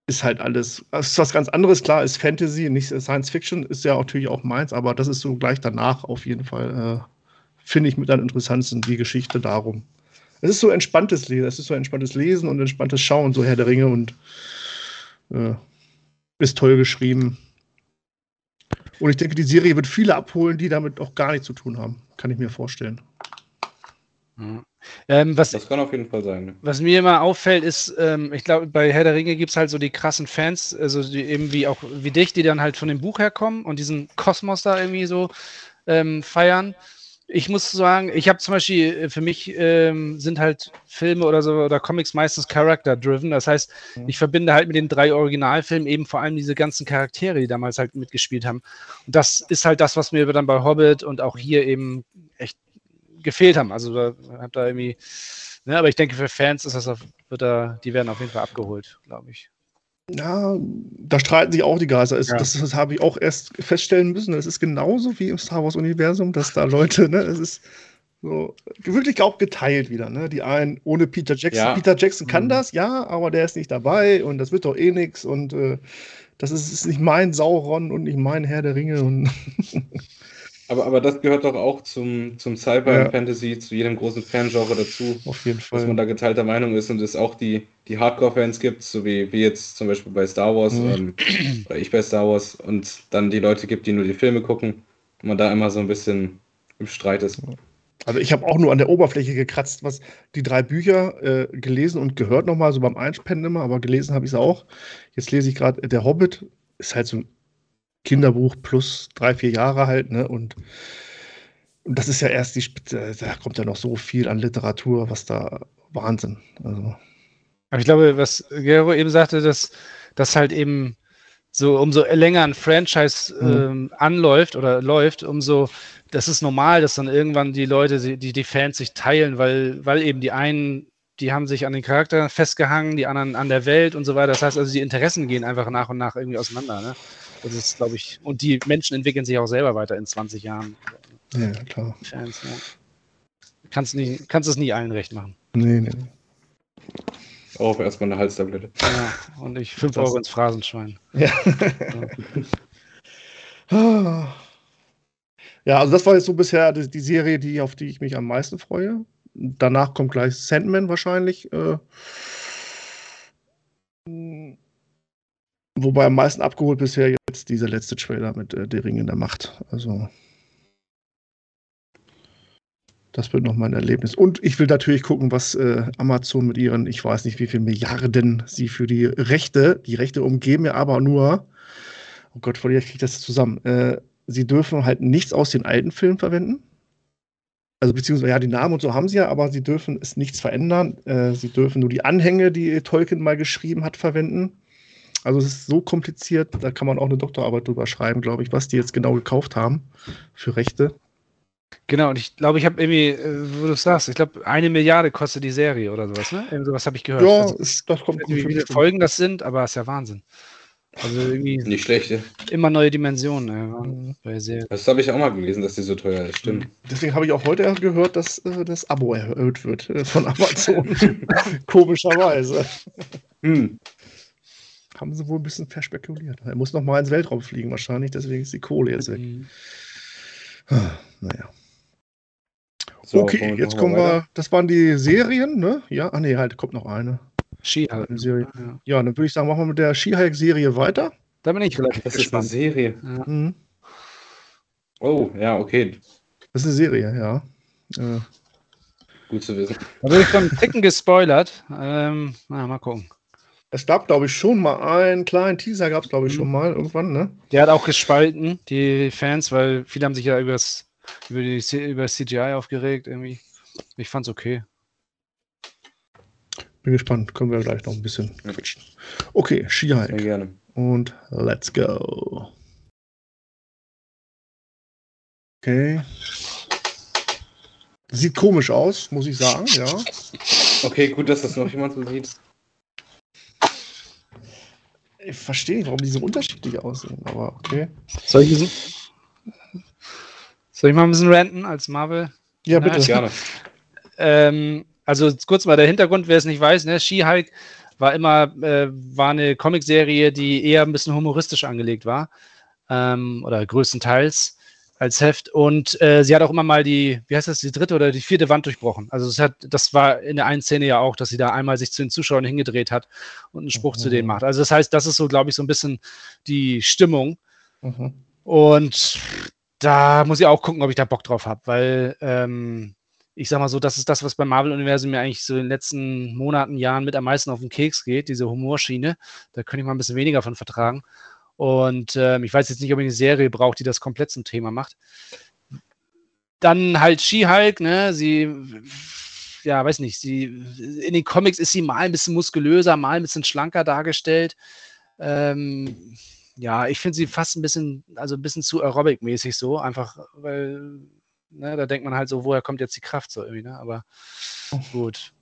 Ist halt alles, das ist was ganz anderes, klar, ist Fantasy, nicht Science Fiction, ist ja natürlich auch meins, aber das ist so gleich danach auf jeden Fall, äh, finde ich mit am interessantesten die Geschichte darum. Es ist so entspanntes Lesen, es ist so entspanntes Lesen und entspanntes Schauen, so Herr der Ringe und äh, ist toll geschrieben. Und ich denke, die Serie wird viele abholen, die damit auch gar nichts zu tun haben. Kann ich mir vorstellen. Ja. Ähm, was, Das kann auf jeden Fall sein. ne? was mir immer auffällt, ist, ähm, ich glaube, bei Herr der Ringe gibt es halt so die krassen Fans, also die eben wie auch wie dich, die dann halt von dem Buch herkommen und diesen Kosmos da irgendwie so ähm, feiern. Ich muss sagen, ich habe zum Beispiel, äh, für mich ähm, sind halt Filme oder so oder Comics meistens Character-driven. Das heißt, Mhm. ich verbinde halt mit den drei Originalfilmen eben vor allem diese ganzen Charaktere, die damals halt mitgespielt haben. Und das ist halt das, was mir dann bei Hobbit und auch hier eben echt gefehlt haben. Also da hab da irgendwie, ne, aber ich denke, für Fans ist das auf, wird da, die werden auf jeden Fall abgeholt, glaube ich. Ja, da streiten sich auch die Geister. Ja. Das, das habe ich auch erst feststellen müssen. Es ist genauso wie im Star Wars-Universum, dass da Leute, ne, es ist so wirklich auch geteilt wieder. Ne? Die einen ohne Peter Jackson. Ja. Peter Jackson kann Mhm. das, ja, aber der ist nicht dabei und das wird doch eh nichts und äh, das ist, ist nicht mein Sauron und nicht mein Herr der Ringe. Und Aber, aber das gehört doch auch zum, zum Sci-Fi Ja. Fantasy, zu jedem großen Fangenre dazu, auf jeden dass man Fall. da geteilter Meinung ist und es auch die, die Hardcore-Fans gibt, so wie, wie jetzt zum Beispiel bei Star Wars Mhm. ähm, oder ich bei Star Wars und dann die Leute gibt, die nur die Filme gucken und man da immer so ein bisschen im Streit ist. Also ich habe auch nur an der Oberfläche gekratzt, was die drei Bücher äh, gelesen und gehört nochmal, so beim Einspennen immer, aber gelesen habe ich es auch. Jetzt lese ich gerade, Der Hobbit ist halt so ein Kinderbuch plus drei, vier Jahre halt, ne? Und, und das ist ja erst die Spitze, da kommt ja noch so viel an Literatur, was da Wahnsinn. Also, Aber ich glaube, was Gero eben sagte, dass das halt eben so umso länger ein Franchise Mhm. ähm, anläuft oder läuft, umso das ist normal, dass dann irgendwann die Leute, die, die Fans sich teilen, weil, weil eben die einen, die haben sich an den Charakter festgehangen, die anderen an der Welt und so weiter. Das heißt also, die Interessen gehen einfach nach und nach irgendwie auseinander. Ne? Das ist, glaube ich, und die Menschen entwickeln sich auch selber weiter in 20 Jahren. ja, klar. Fans, ja. Kannst, nicht, kannst es nie allen recht machen. Nee, nee. Auch erstmal eine Halstablette. Ja, und ich 5 Das- Euro ins Phrasenschwein. Ja. Ah. ja, also das war jetzt so bisher die, die Serie, die, auf die ich mich am meisten freue. Danach kommt gleich Sandman wahrscheinlich. Äh, wobei am meisten abgeholt bisher jetzt dieser letzte Trailer mit äh, Der Ring in der Macht. Also das wird noch mein Erlebnis. Und ich will natürlich gucken, was äh, Amazon mit ihren, ich weiß nicht, wie viel Milliarden sie für die Rechte, die Rechte umgeben ja aber nur, oh Gott, vielleicht kriege ich das zusammen. Äh, sie dürfen halt nichts aus den alten Filmen verwenden. Also beziehungsweise, ja, die Namen und so haben sie ja, aber sie dürfen es nichts verändern. Äh, sie dürfen nur die Anhänge, die Tolkien mal geschrieben hat, verwenden. Also es ist so kompliziert, da kann man auch eine Doktorarbeit drüber schreiben, glaube ich, was die jetzt genau gekauft haben für Rechte. Genau, und ich glaube, ich habe irgendwie, äh, wo du es sagst, ich glaube, eine Milliarde kostet die Serie oder sowas, ne? Irgend sowas habe ich gehört. Ja, Also, ist, das kommt nicht, wie viele. Folgen das sind, aber ist ja Wahnsinn. Also irgendwie Nicht schlecht. ja. immer neue Dimensionen Mhm. Serien. Das habe ich auch mal gelesen, dass die so teuer ist. Stimmt. Deswegen habe ich auch heute gehört, dass äh, das Abo erhöht wird äh, von Amazon. Komischerweise. Hm. Haben sie wohl ein bisschen verspekuliert. Er muss noch mal ins Weltraum fliegen, wahrscheinlich, deswegen ist die Kohle jetzt weg. Mhm. Ah, Naja. So, okay, womit jetzt kommen weiter? wir. Das waren die Serien, ne? Ja, ah nee, halt, kommt noch eine. Ski halt. eine Serie. Ja. Ja, dann würde ich sagen, machen wir mit der She-Hulk-Serie weiter. Da bin ich relativ Das ist eine gespannt. Serie. Ja. Mhm. Oh, ja, okay. Das ist eine Serie, ja. Äh, Gut zu wissen. Da bin ich einen Ticken gespoilert. Ähm, na, mal gucken. Es gab, glaube ich, schon mal einen kleinen Teaser, gab es, glaube ich, Mhm. schon mal irgendwann, ne? Der hat auch gespalten, die Fans, weil viele haben sich ja übers, über, die, über das CGI aufgeregt irgendwie. Ich fand's okay. Bin gespannt. Können wir gleich noch ein bisschen quatschen. Okay, Sehr She-Hulk. gerne. Und let's go. Okay. Sieht komisch aus, muss ich sagen, ja. Okay, gut, dass das noch jemand so sieht. Ich verstehe nicht, warum die so unterschiedlich aussehen, aber okay. Soll ich, soll ich mal ein bisschen ranten als Marvel? Ja, Na, bitte. Gerne. Ähm, also kurz mal der Hintergrund, wer es nicht weiß, ne? She-Hulk war immer, äh, war eine Comicserie, die eher ein bisschen humoristisch angelegt war. Ähm, oder größtenteils als Heft. Und äh, sie hat auch immer mal die, wie heißt das, die dritte oder die vierte Wand durchbrochen. Also es hat, das war in der einen Szene ja auch, dass sie da einmal sich zu den Zuschauern hingedreht hat und einen Spruch zu denen macht. Also das heißt, das ist so, glaube ich, so ein bisschen die Stimmung. Mhm. Und da muss ich auch gucken, ob ich da Bock drauf habe, weil ähm, ich sag mal so, das ist das, was beim Marvel-Universum mir eigentlich so in den letzten Monaten, Jahren mit am meisten auf den Keks geht, diese Humorschiene. Da könnte ich mal ein bisschen weniger von vertragen. Und ähm, ich weiß jetzt nicht, ob ich eine Serie brauche, die das komplett zum Thema macht. Dann halt She-Hulk, ne? Sie, ja, weiß nicht, sie, in den Comics ist sie mal ein bisschen muskulöser, mal ein bisschen schlanker dargestellt. Ähm, ja, ich finde sie fast ein bisschen, also ein bisschen zu Aerobic-mäßig so, einfach, weil, ne, da denkt man halt so, woher kommt jetzt die Kraft so irgendwie, ne? Aber gut.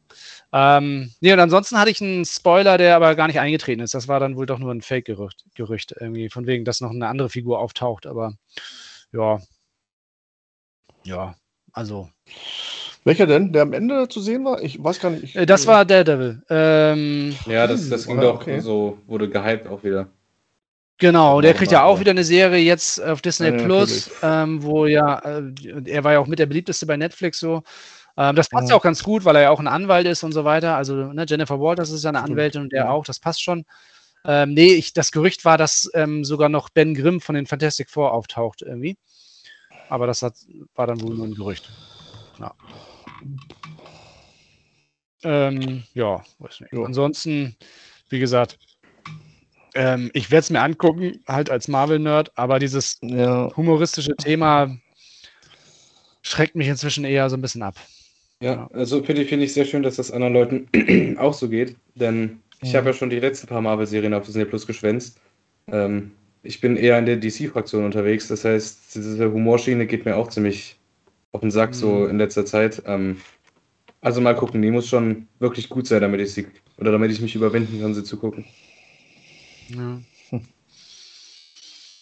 Ähm, nee, und ansonsten hatte ich einen Spoiler, der aber gar nicht eingetreten ist. Das war dann wohl doch nur ein Fake-Gerücht, Gerücht, irgendwie, von wegen, dass noch eine andere Figur auftaucht, aber ja. Ja, also. Welcher denn? Der am Ende zu sehen war? Ich weiß gar nicht. Ich, Äh, Das war Daredevil. Ähm, Ja, das, das ging Oder? doch Okay. so, wurde gehypt auch wieder. Genau, der kriegt ja auch wieder eine Serie jetzt auf Disney Ja, Plus, ähm, wo ja, äh, er war ja auch mit der beliebteste bei Netflix so. Ähm, das passt ja. Auch ganz gut, weil er ja auch ein Anwalt ist und so weiter. Also ne, Jennifer Walters ist ja eine Anwältin und der ja. auch, das passt schon. Ähm, nee, ich, das Gerücht war, dass ähm, sogar noch Ben Grimm von den Fantastic Four auftaucht irgendwie. Aber das hat, war dann wohl nur ein Gerücht. Ja. Ähm, ja, weiß nicht. Ja. Ansonsten, wie gesagt, ähm, ich werde es mir angucken, halt als Marvel-Nerd, aber dieses Ja, humoristische Thema schreckt mich inzwischen eher so ein bisschen ab. Ja, also finde ich, finde ich sehr schön, dass das anderen Leuten auch so geht, denn ich Ja. habe ja schon die letzten paar Marvel-Serien auf Disney Plus geschwänzt. Ähm, ich bin eher in der DC-Fraktion unterwegs, das heißt, diese Humorschiene geht mir auch ziemlich auf den Sack so Mhm. in letzter Zeit. Ähm, also mal gucken, die muss schon wirklich gut sein, damit ich sie oder damit ich mich überwinden kann, sie zu gucken. Ja.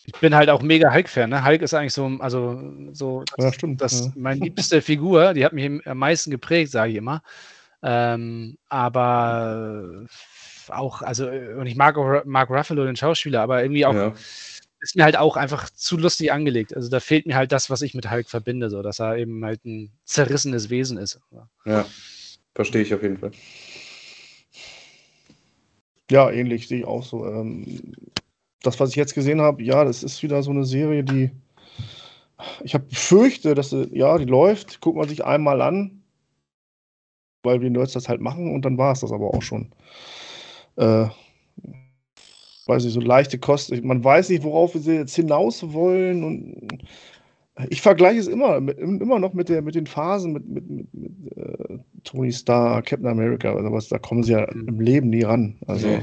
Ich bin halt auch mega Hulk-Fan. Ne? Hulk ist eigentlich so, also so ja stimmt. das ja. meine liebste Figur, die hat mich am meisten geprägt, sage ich immer. Ähm, aber auch, also, und ich mag auch Mark Ruffalo, den Schauspieler, aber irgendwie auch, Ja. ist mir halt auch einfach zu lustig angelegt. Also da fehlt mir halt das, was ich mit Hulk verbinde, so, dass er eben halt ein zerrissenes Wesen ist. Ja, verstehe ich auf jeden Fall. Ja, ähnlich sehe ich auch so. Ähm, das, was ich jetzt gesehen habe, ja, das ist wieder so eine Serie, die ich habe befürchte, dass sie, ja, die läuft, guckt man sich einmal an, weil wir Nerds das halt machen und dann war es das aber auch schon. Äh, weiß nicht, so leichte Kost. Man weiß nicht, worauf wir jetzt hinaus wollen und ich vergleiche es immer, mit, immer noch mit, der, mit den Phasen mit, mit, mit, mit äh, Tony Stark, Captain America oder was, da kommen sie ja Mhm. im Leben nie ran. Also.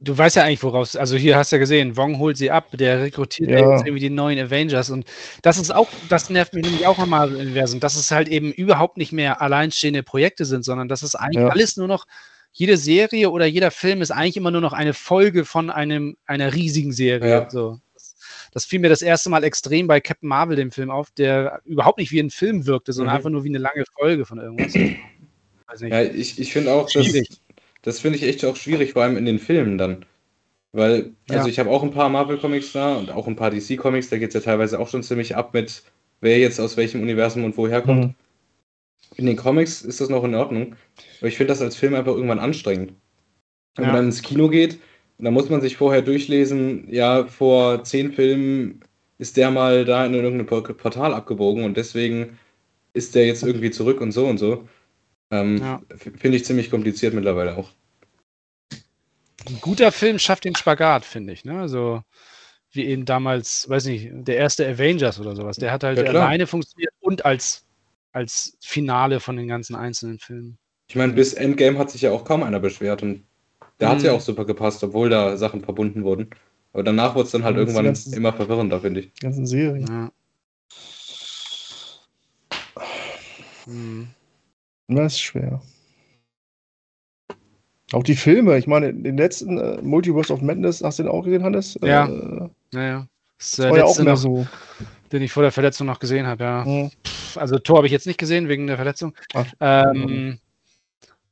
Du weißt ja eigentlich, woraus, also hier hast du ja gesehen, Wong holt sie ab, der rekrutiert ja. Irgendwie die neuen Avengers und das ist auch, das nervt mich nämlich auch am Marvel-Universum, dass es halt eben überhaupt nicht mehr alleinstehende Projekte sind, sondern dass es eigentlich Ja. alles nur noch, jede Serie oder jeder Film ist eigentlich immer nur noch eine Folge von einem, einer riesigen Serie. Ja. So. Das, fiel mir das erste Mal extrem bei Captain Marvel, dem Film, auf, der überhaupt nicht wie ein Film wirkte, sondern Mhm. einfach nur wie eine lange Folge von irgendwas. Weiß nicht. Ja, ich, ich finde auch, das, Schwierig. Das finde ich echt auch schwierig, vor allem in den Filmen dann. Weil, also Ja. ich habe auch ein paar Marvel-Comics da und auch ein paar DC-Comics, da geht es ja teilweise auch schon ziemlich ab mit, wer jetzt aus welchem Universum und woher kommt. Mhm. In den Comics ist das noch in Ordnung, aber ich finde das als Film einfach irgendwann anstrengend. Wenn Ja. man dann ins Kino geht da muss man sich vorher durchlesen, ja, vor zehn Filmen ist der mal da in irgendeinem Portal abgebogen und deswegen ist der jetzt irgendwie zurück und so und so. Ähm, Ja. Finde ich ziemlich kompliziert mittlerweile auch. Ein guter Film schafft den Spagat, finde ich. Ne? So wie eben damals, weiß nicht, der erste Avengers oder sowas. Der hat halt Ja, alleine funktioniert und als, als Finale von den ganzen einzelnen Filmen. Ich meine, bis Endgame hat sich ja auch kaum einer beschwert und da hat es ja Mhm. auch super gepasst, obwohl da Sachen verbunden wurden. Aber danach wurde es dann halt irgendwann ganzen- immer verwirrender, finde ich. Die ganzen Serien. Ja. Hm. Das ist schwer. Auch die Filme, ich meine, den letzten äh, Multiverse of Madness, hast du den auch gesehen, Hannes? Ja. Äh, Naja. Das war ja auch mehr noch, so. den ich vor der Verletzung noch gesehen habe, ja. Hm. Also Tor habe ich jetzt nicht gesehen wegen der Verletzung. Ach, Ähm,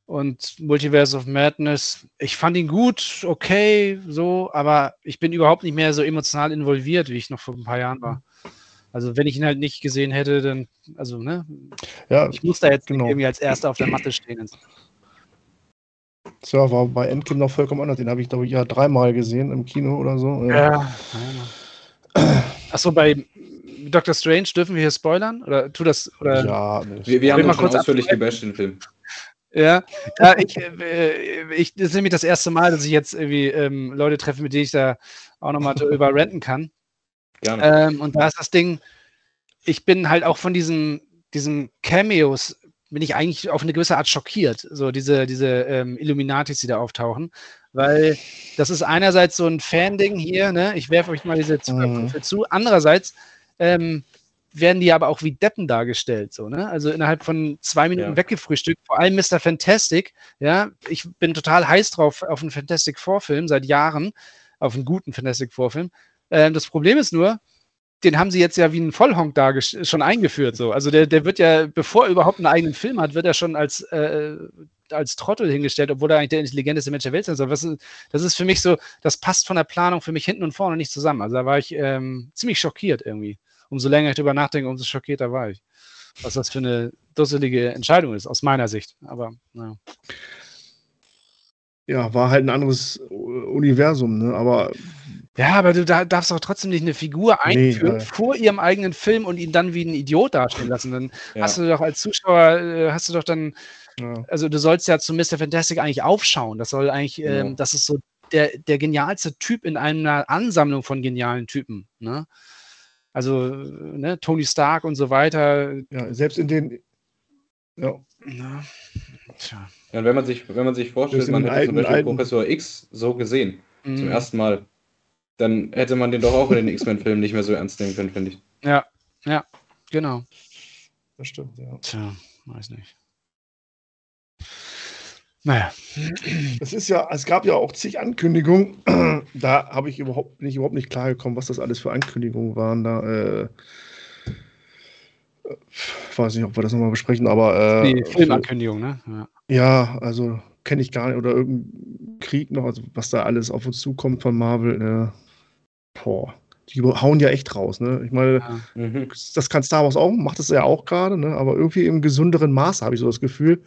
und Multiverse of Madness, ich fand ihn gut, okay, so, aber ich bin überhaupt nicht mehr so emotional involviert, wie ich noch vor ein paar Jahren war. Also wenn ich ihn halt nicht gesehen hätte, dann, also ne, Ja, ich muss da jetzt Genau. irgendwie als Erster auf der Matte stehen. Tja, war bei Endgame noch vollkommen anders. Den habe ich, glaube ich, ja dreimal gesehen im Kino oder so. Ja. Achso, bei Doctor Strange dürfen wir hier spoilern? Oder tu das, oder? Ja, nicht. Wir, wir haben mal kurz ausführlich gebasht, den Film. Ja, ja ich, äh, ich, das ist nämlich das erste Mal, dass ich jetzt irgendwie ähm, Leute treffe, mit denen ich da auch nochmal drüber renten kann. Gerne. Ähm, und da ist das Ding, ich bin halt auch von diesen, diesen Cameos, bin ich eigentlich auf eine gewisse Art schockiert. So diese, diese ähm, Illuminatis, die da auftauchen. Weil das ist einerseits so ein Fan-Ding hier, ne? Ich werfe euch mal diese Zuhörprüfe zu. Andererseits ähm, werden die aber auch wie Deppen dargestellt, so, ne? Also innerhalb von zwei Minuten Ja. weggefrühstückt. Vor allem Mr. Fantastic, ja. Ich bin total heiß drauf auf einen Fantastic Vorfilm seit Jahren, auf einen guten Fantastic Vorfilm. Ähm, das Problem ist nur, den haben sie jetzt ja wie einen Vollhonk da schon eingeführt. So. Also der, der wird ja, bevor er überhaupt einen eigenen Film hat, wird er schon als, äh, als Trottel hingestellt, obwohl er eigentlich der intelligenteste Mensch der Welt sein soll. Was, ist- das ist für mich so, das passt von der Planung für mich hinten und vorne nicht zusammen. Also da war ich ähm, ziemlich schockiert irgendwie. Umso länger ich drüber nachdenke, umso schockierter war ich. Was das für eine dusselige Entscheidung ist, aus meiner Sicht. Aber naja. ja, war halt ein anderes Universum, ne? Aber Ja, aber du da, darfst auch trotzdem nicht eine Figur Nee, einführen äh. vor ihrem eigenen Film und ihn dann wie ein Idiot dastehen lassen. Dann Ja. hast du doch als Zuschauer, äh, hast du doch dann, ja. also du sollst ja zu Mr. Fantastic eigentlich aufschauen. Das soll eigentlich, Genau. ähm, das ist so der, der genialste Typ in einer Ansammlung von genialen Typen. Ne? Also, äh, ne, Tony Stark und so weiter. ja, selbst in den. Ja, Na, tja. Ja, und wenn man sich, wenn man sich vorstellt, man hätte zum Beispiel alten- Professor X so gesehen, zum Mm, ersten Mal, dann hätte man den doch auch in den X-Men-Filmen nicht mehr so ernst nehmen können, finde ich. Ja, ja, genau. das stimmt, ja. Tja, weiß nicht. Naja. Es ist ja, es gab ja auch zig Ankündigungen. Da habe ich überhaupt nicht, überhaupt nicht klargekommen, was das alles für Ankündigungen waren. Da, äh, äh, weiß nicht, ob wir das nochmal besprechen, aber äh, Die Filmankündigung, ne? Ja. ja, also kenne ich gar nicht. Oder irgendein Krieg noch, also was da alles auf uns zukommt von Marvel. Äh, boah, die hauen ja echt raus, ne? Ich meine, Ja. Mhm. das kann Star Wars auch, macht es ja auch gerade, ne? Aber irgendwie im gesünderen Maße habe ich so das Gefühl,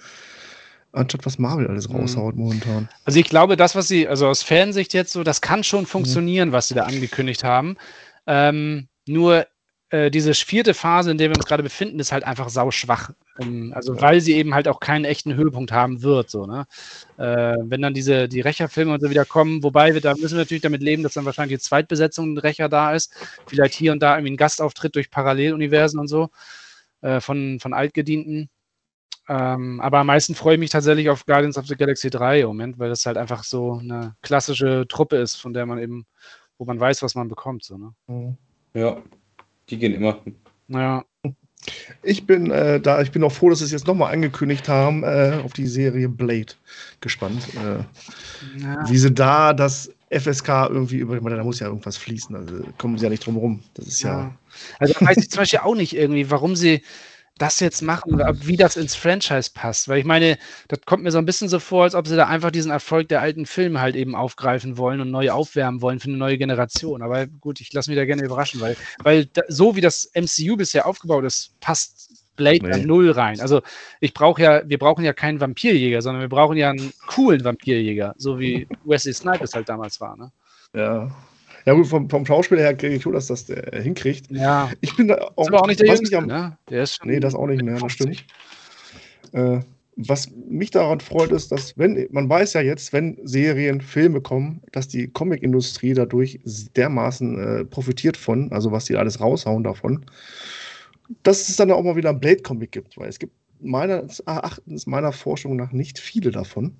anstatt was Marvel alles Mhm. raushaut momentan. Also ich glaube, das, was sie, also aus Fansicht jetzt so, das kann schon funktionieren, was sie da angekündigt haben. Ähm, nur äh, diese vierte Phase, in der wir uns gerade befinden, ist halt einfach sauschwach. Ähm, also weil sie eben halt auch keinen echten Höhepunkt haben wird. So, ne? äh, wenn dann diese die Rächerfilme und so wieder kommen, wobei wir da müssen wir natürlich damit leben, dass dann wahrscheinlich die Zweitbesetzung ein Rächer da ist. Vielleicht hier und da irgendwie ein Gastauftritt durch Paralleluniversen und so äh, von, von Altgedienten. Ähm, aber am meisten freue ich mich tatsächlich auf Guardians of the Galaxy 3 im Moment, weil das halt einfach so eine klassische Truppe ist, von der man eben, wo man weiß, was man bekommt. So, ne? Mhm. Ja, die gehen immer. Naja, Ich bin äh, da, ich bin auch froh, dass sie es jetzt nochmal angekündigt haben, äh, auf die Serie Blade gespannt. Äh, ja, wie sie da das FSK irgendwie über, da muss ja irgendwas fließen, also kommen sie ja nicht drum rum. Das ist ja. ja. Also da weiß ich zum Beispiel auch nicht irgendwie, warum sie das jetzt machen, oder wie das ins Franchise passt. Weil ich meine, das kommt mir so ein bisschen so vor, als ob sie da einfach diesen Erfolg der alten Filme halt eben aufgreifen wollen und neu aufwärmen wollen für eine neue Generation. Aber gut, ich lasse mich da gerne überraschen, weil, weil da, so wie das MCU bisher aufgebaut ist, passt Blade Nee. null rein. Also ich brauche ja, wir brauchen ja keinen Vampirjäger, sondern wir brauchen ja einen coolen Vampirjäger, so wie Wesley Snipes halt damals war. Ne? Ja. Ja, gut, vom, vom Schauspieler her kriege ich schon, dass das der hinkriegt. Ja, Ich bin da auch. ist aber auch nicht der Jüngste, am- ne? Der ist Nee, das auch nicht mehr, das 50. stimmt. Äh, was mich daran freut, ist, dass, wenn, man weiß ja jetzt, wenn Serien, Filme kommen, dass die Comicindustrie dadurch dermaßen äh, profitiert von, also was die alles raushauen davon, dass es dann auch mal wieder ein Blade-Comic gibt, weil es gibt meines Erachtens, meiner Forschung nach nicht viele davon.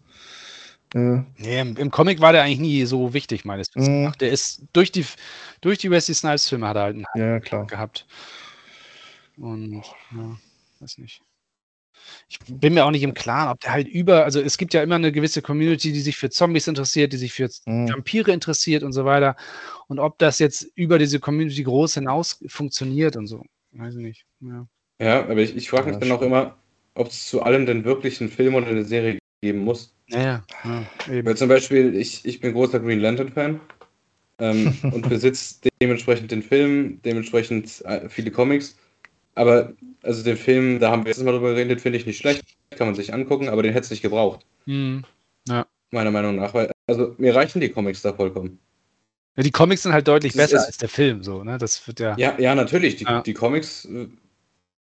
Äh, Nee, im, im Comic war der eigentlich nie so wichtig, meines Wissens. Mhm. Der ist durch die, durch die Wesley Snipes-Filme hat er halt einen ja, klar. gehabt. Und ja, weiß nicht. Ich bin mir auch nicht im Klaren, ob der halt über, also es gibt ja immer eine gewisse Community, die sich für Zombies interessiert, die sich für Mhm. Vampire interessiert und so weiter. Und ob das jetzt über diese Community groß hinaus funktioniert und so, weiß ich nicht. Ja. Ja, aber ich, ich frage mich Ja, dann auch immer, ob es zu allem denn wirklich einen Film oder eine Serie geben muss. Ja, ja, eben. Weil zum Beispiel, ich, ich bin großer Green Lantern-Fan ähm, und besitze dementsprechend den Film, dementsprechend äh, viele Comics. Aber also den Film, da haben wir letztes Mal drüber geredet, finde ich nicht schlecht, kann man sich angucken, aber den hätte es nicht gebraucht, Hm. meiner Meinung nach. Weil, also mir reichen die Comics da vollkommen. Ja, die Comics sind halt deutlich Das besser ist- als der Film, so, ne? Das wird ja. Ja, ja, natürlich, die, Ja. die Comics äh,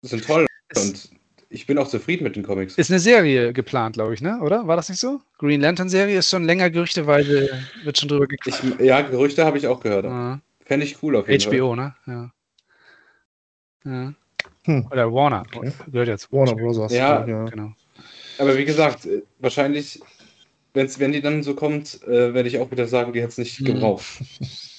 sind toll Es- und ich bin auch zufrieden mit den Comics. Ist eine Serie geplant, glaube ich, ne? Oder? War das nicht so? Green Lantern Serie ist schon länger gerüchteweise, wird schon drüber gequatscht. ja, Gerüchte habe ich auch gehört. Ja. Fände ich cool auf jeden Fall. HBO, ne? Ja. ja. Hm. Oder Warner. Okay. Gehört jetzt. Warner Bros. Ja. ja. Genau. Aber wie gesagt, äh, wahrscheinlich, wenn's, wenn die dann so kommt, äh, werde ich auch wieder sagen, die hat es nicht Mhm. gebraucht.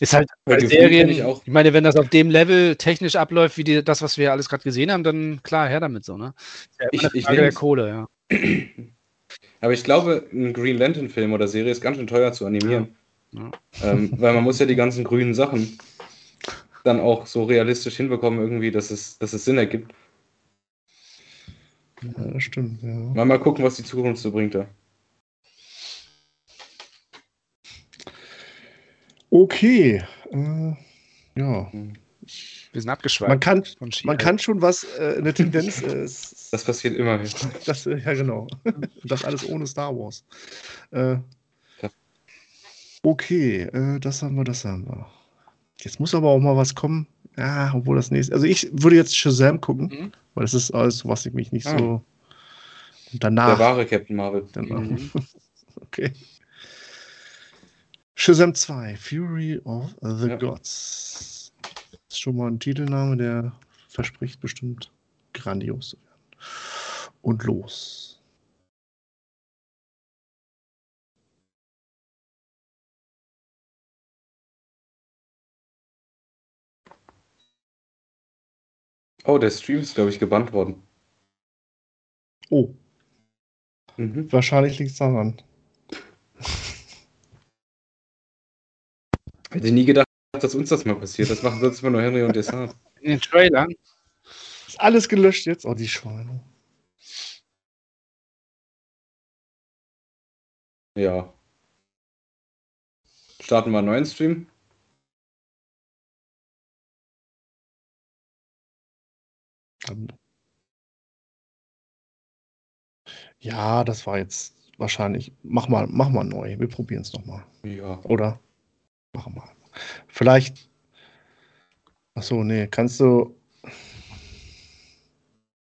Ist halt bei Serien, ich, ich meine, wenn das auf dem Level technisch abläuft, wie die, das, was wir alles gerade gesehen haben, dann klar, her damit so, ne? Ja Ich- ich der. Kohle, ja. Aber ich glaube, ein Green Lantern-Film oder Serie ist ganz schön teuer zu animieren. Ja. Ähm, weil man muss ja die ganzen grünen Sachen dann auch so realistisch hinbekommen, irgendwie, dass es, dass es Sinn ergibt. Ja, das stimmt, ja. Mal, mal gucken, was die Zukunft so bringt da. Okay. Äh, ja. Wir sind abgeschweift. Man kann, man kann schon was, äh, eine Tendenz, äh, Das passiert immer. das, äh, ja genau. Das alles ohne Star Wars. Äh, okay, äh, das haben wir, das haben wir. Jetzt muss aber auch mal was kommen. Ja, obwohl das nächste. Also ich würde jetzt Shazam gucken, Mhm. weil das ist alles, was ich mich nicht Ah. so. Und Der danach. wahre Captain Marvel. Danach. Mhm. Okay. Shazam 2, Fury of the Ja. Gods. Ist schon mal ein Titelname, der verspricht bestimmt grandios zu werden. Und los. Oh, der Stream ist, glaube ich, gebannt worden. Oh, Mhm. wahrscheinlich liegt es daran. Hätte nie gedacht, dass uns das mal passiert. Das machen sonst immer nur Henry und Desart. In den Trailern. Ist alles gelöscht jetzt? Oh, die Schweine. Ja. Starten wir einen neuen Stream. Ja, das war jetzt wahrscheinlich. Mach mal, mach mal neu. Wir probieren es nochmal. Ja. Oder? Machen wir. Vielleicht. Achso, nee, kannst du.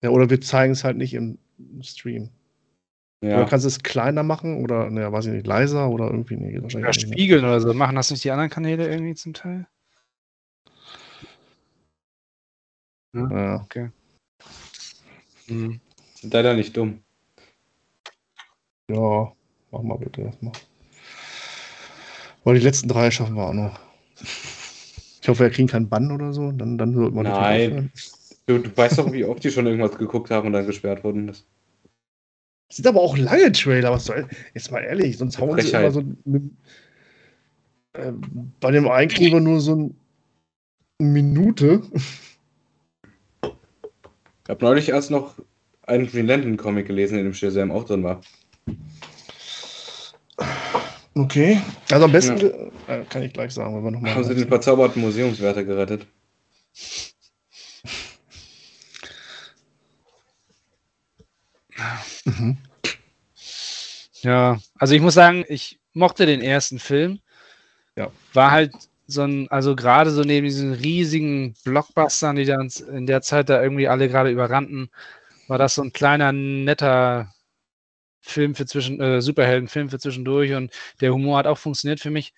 Ja, oder wir zeigen es halt nicht im Stream. Oder Ja. kannst du es kleiner machen oder, ne, weiß ich nicht, leiser oder irgendwie, nee, wahrscheinlich Oder spiegeln oder so. Machen das nicht die anderen Kanäle irgendwie zum Teil? Ja. Mhm. Sind leider nicht dumm. ja, mach mal bitte erstmal. Aber die letzten drei schaffen wir auch noch. Ich hoffe, wir kriegen keinen Bann oder so. Dann, dann wir natürlich Nein. Du, du weißt doch, wie oft die schon irgendwas geguckt haben und dann gesperrt wurden. Das, sind aber auch lange Trailer, was soll. Jetzt mal ehrlich, sonst hauen sie immer so. Eine, äh, bei dem einen kriegen wir nur so ein, eine Minute. ich habe neulich erst noch einen Green Lantern Comic gelesen, in dem Shazam auch drin war. Okay, also am besten ja. Äh, kann ich gleich sagen, wenn wir nochmal. Haben Sie den verzauberten Museumswärter gerettet? Mhm. Ja, also ich muss sagen, ich mochte den ersten Film. Ja. War halt so ein, also gerade so neben diesen riesigen Blockbustern, die dann in der Zeit da irgendwie alle gerade überrannten, war das so ein kleiner, netter Film für zwischen, äh, Superheldenfilm für zwischendurch und der Humor hat auch funktioniert für mich.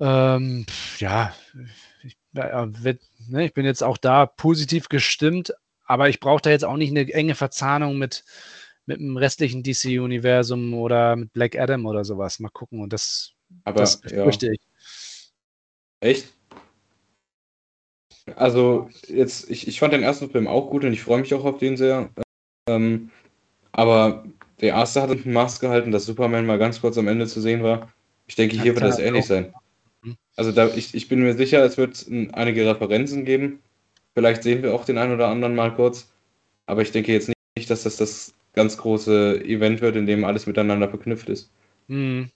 Ähm, ja, ich, ja, ne, ich bin jetzt auch da positiv gestimmt, aber ich brauche da jetzt auch nicht eine enge Verzahnung mit, mit dem restlichen DC-Universum oder mit Black Adam oder sowas. Mal gucken. Und das, Aber das ja. fürchte ich. Echt? Also, jetzt, ich, ich fand den ersten Film auch gut und ich freue mich auch auf den sehr. Ähm, aber der erste hat ein Maß gehalten, dass Superman mal ganz kurz am Ende zu sehen war. Ich denke, hier Ja, wird das ähnlich auch. sein. Mhm. Also, da, ich, ich bin mir sicher, es wird einige Referenzen geben. Vielleicht sehen wir auch den einen oder anderen mal kurz. Aber ich denke jetzt nicht, dass das das ganz große Event wird, in dem alles miteinander verknüpft ist. Hm.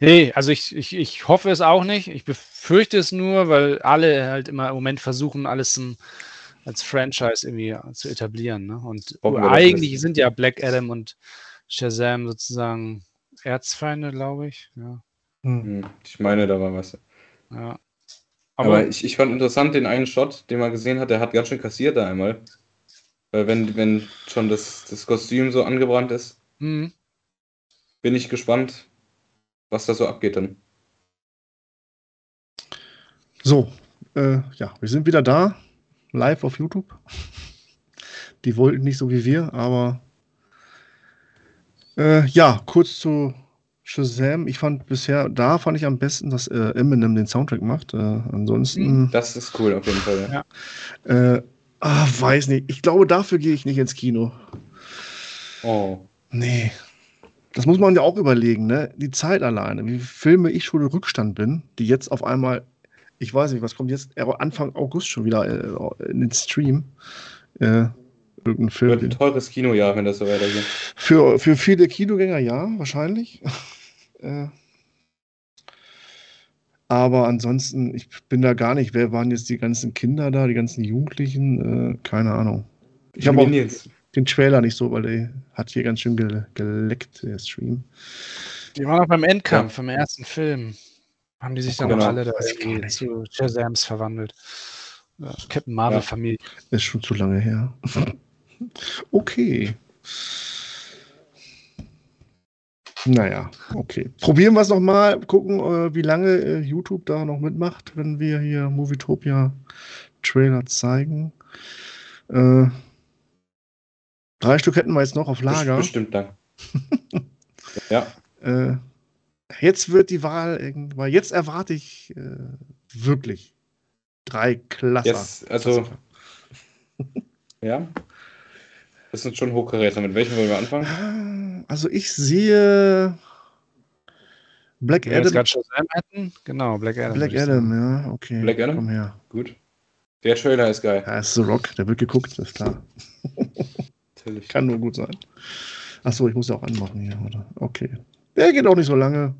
Nee, also ich, ich, ich hoffe es auch nicht. Ich befürchte es nur, weil alle halt immer im Moment versuchen, alles ein, als Franchise irgendwie zu etablieren. Ne? Und eigentlich sind ja Black Adam und Shazam sozusagen Erzfeinde, glaube ich. Ja, Hm. Hm, Ich meine, da war was. ja. Aber, Aber, ich, ich fand interessant den einen Shot, den man gesehen hat, der hat ganz schön kassiert da einmal. Weil wenn, wenn schon das, das Kostüm so angebrannt ist, hm, bin ich gespannt, was da so abgeht dann. So, äh, ja, wir sind wieder da, live auf YouTube. Die wollten nicht so wie wir, aber äh, ja, kurz zu Shazam. Ich fand bisher, da fand ich am besten, dass äh, Eminem den Soundtrack macht. Äh, ansonsten, Das ist cool auf jeden Fall. Ja. Äh, ah, weiß nicht. Ich glaube, dafür gehe ich nicht ins Kino. Oh. Nee. Das muss man ja auch überlegen, ne? Die Zeit alleine, wie viele Filme ich schon im Rückstand bin, die jetzt auf einmal, ich weiß nicht, was kommt jetzt äh, Anfang August schon wieder äh, in den Stream. Irgendein Film. Wird ein teures Kinojahr, wenn das so weitergeht. Für, für viele Kinogänger ja, wahrscheinlich. äh, aber ansonsten, ich bin da gar nicht. Wer waren jetzt die ganzen Kinder da, die ganzen Jugendlichen? Äh, keine Ahnung. Ich habe auch den Trailer nicht so, weil der hat hier ganz schön gele geleckt, der Stream. die waren auch beim Endkampf, im ersten Film. Haben die sich dann Genau. noch alle da zu Shazams verwandelt. Ja, Captain Marvel-Familie. Ist schon zu lange her. Okay. Naja, okay. Probieren wir es nochmal, gucken, äh, wie lange äh, YouTube da noch mitmacht, wenn wir hier Movietopia Trailer zeigen. Äh, drei Stück hätten wir jetzt noch auf Lager. Bestimmt lang. ja. Äh, jetzt wird die Wahl irgendwann, jetzt erwarte ich äh, wirklich drei Klasse. Jetzt, also, ja. Das sind schon Hochkaräter. Mit welchem wollen wir anfangen? Also ich sehe Black Wenn wir Adam. Shazam hätten, genau, Black Adam. Black. Adam, ja, okay. Black Adam? Komm her. Gut. Der Trailer ist geil. Ja, ist The Rock, der wird geguckt, ist klar. Natürlich. Kann nur gut sein. Achso, ich muss ja auch anmachen hier, oder? Okay. Der geht auch nicht so lange.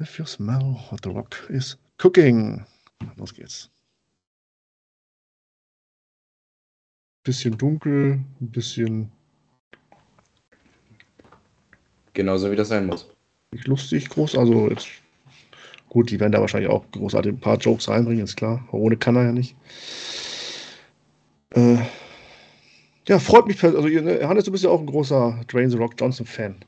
If you smell what the rock is cooking. Los geht's. Bisschen dunkel, ein bisschen Genauso wie das sein muss. nicht lustig, groß. Also jetzt. Gut, die werden da wahrscheinlich auch großartig ein paar Jokes reinbringen, ist klar. Ohne kann er ja nicht. Äh, ja, freut mich. Also, ihr- ne, Hannes, du bist ja auch ein großer Dwayne The Rock Johnson-Fan.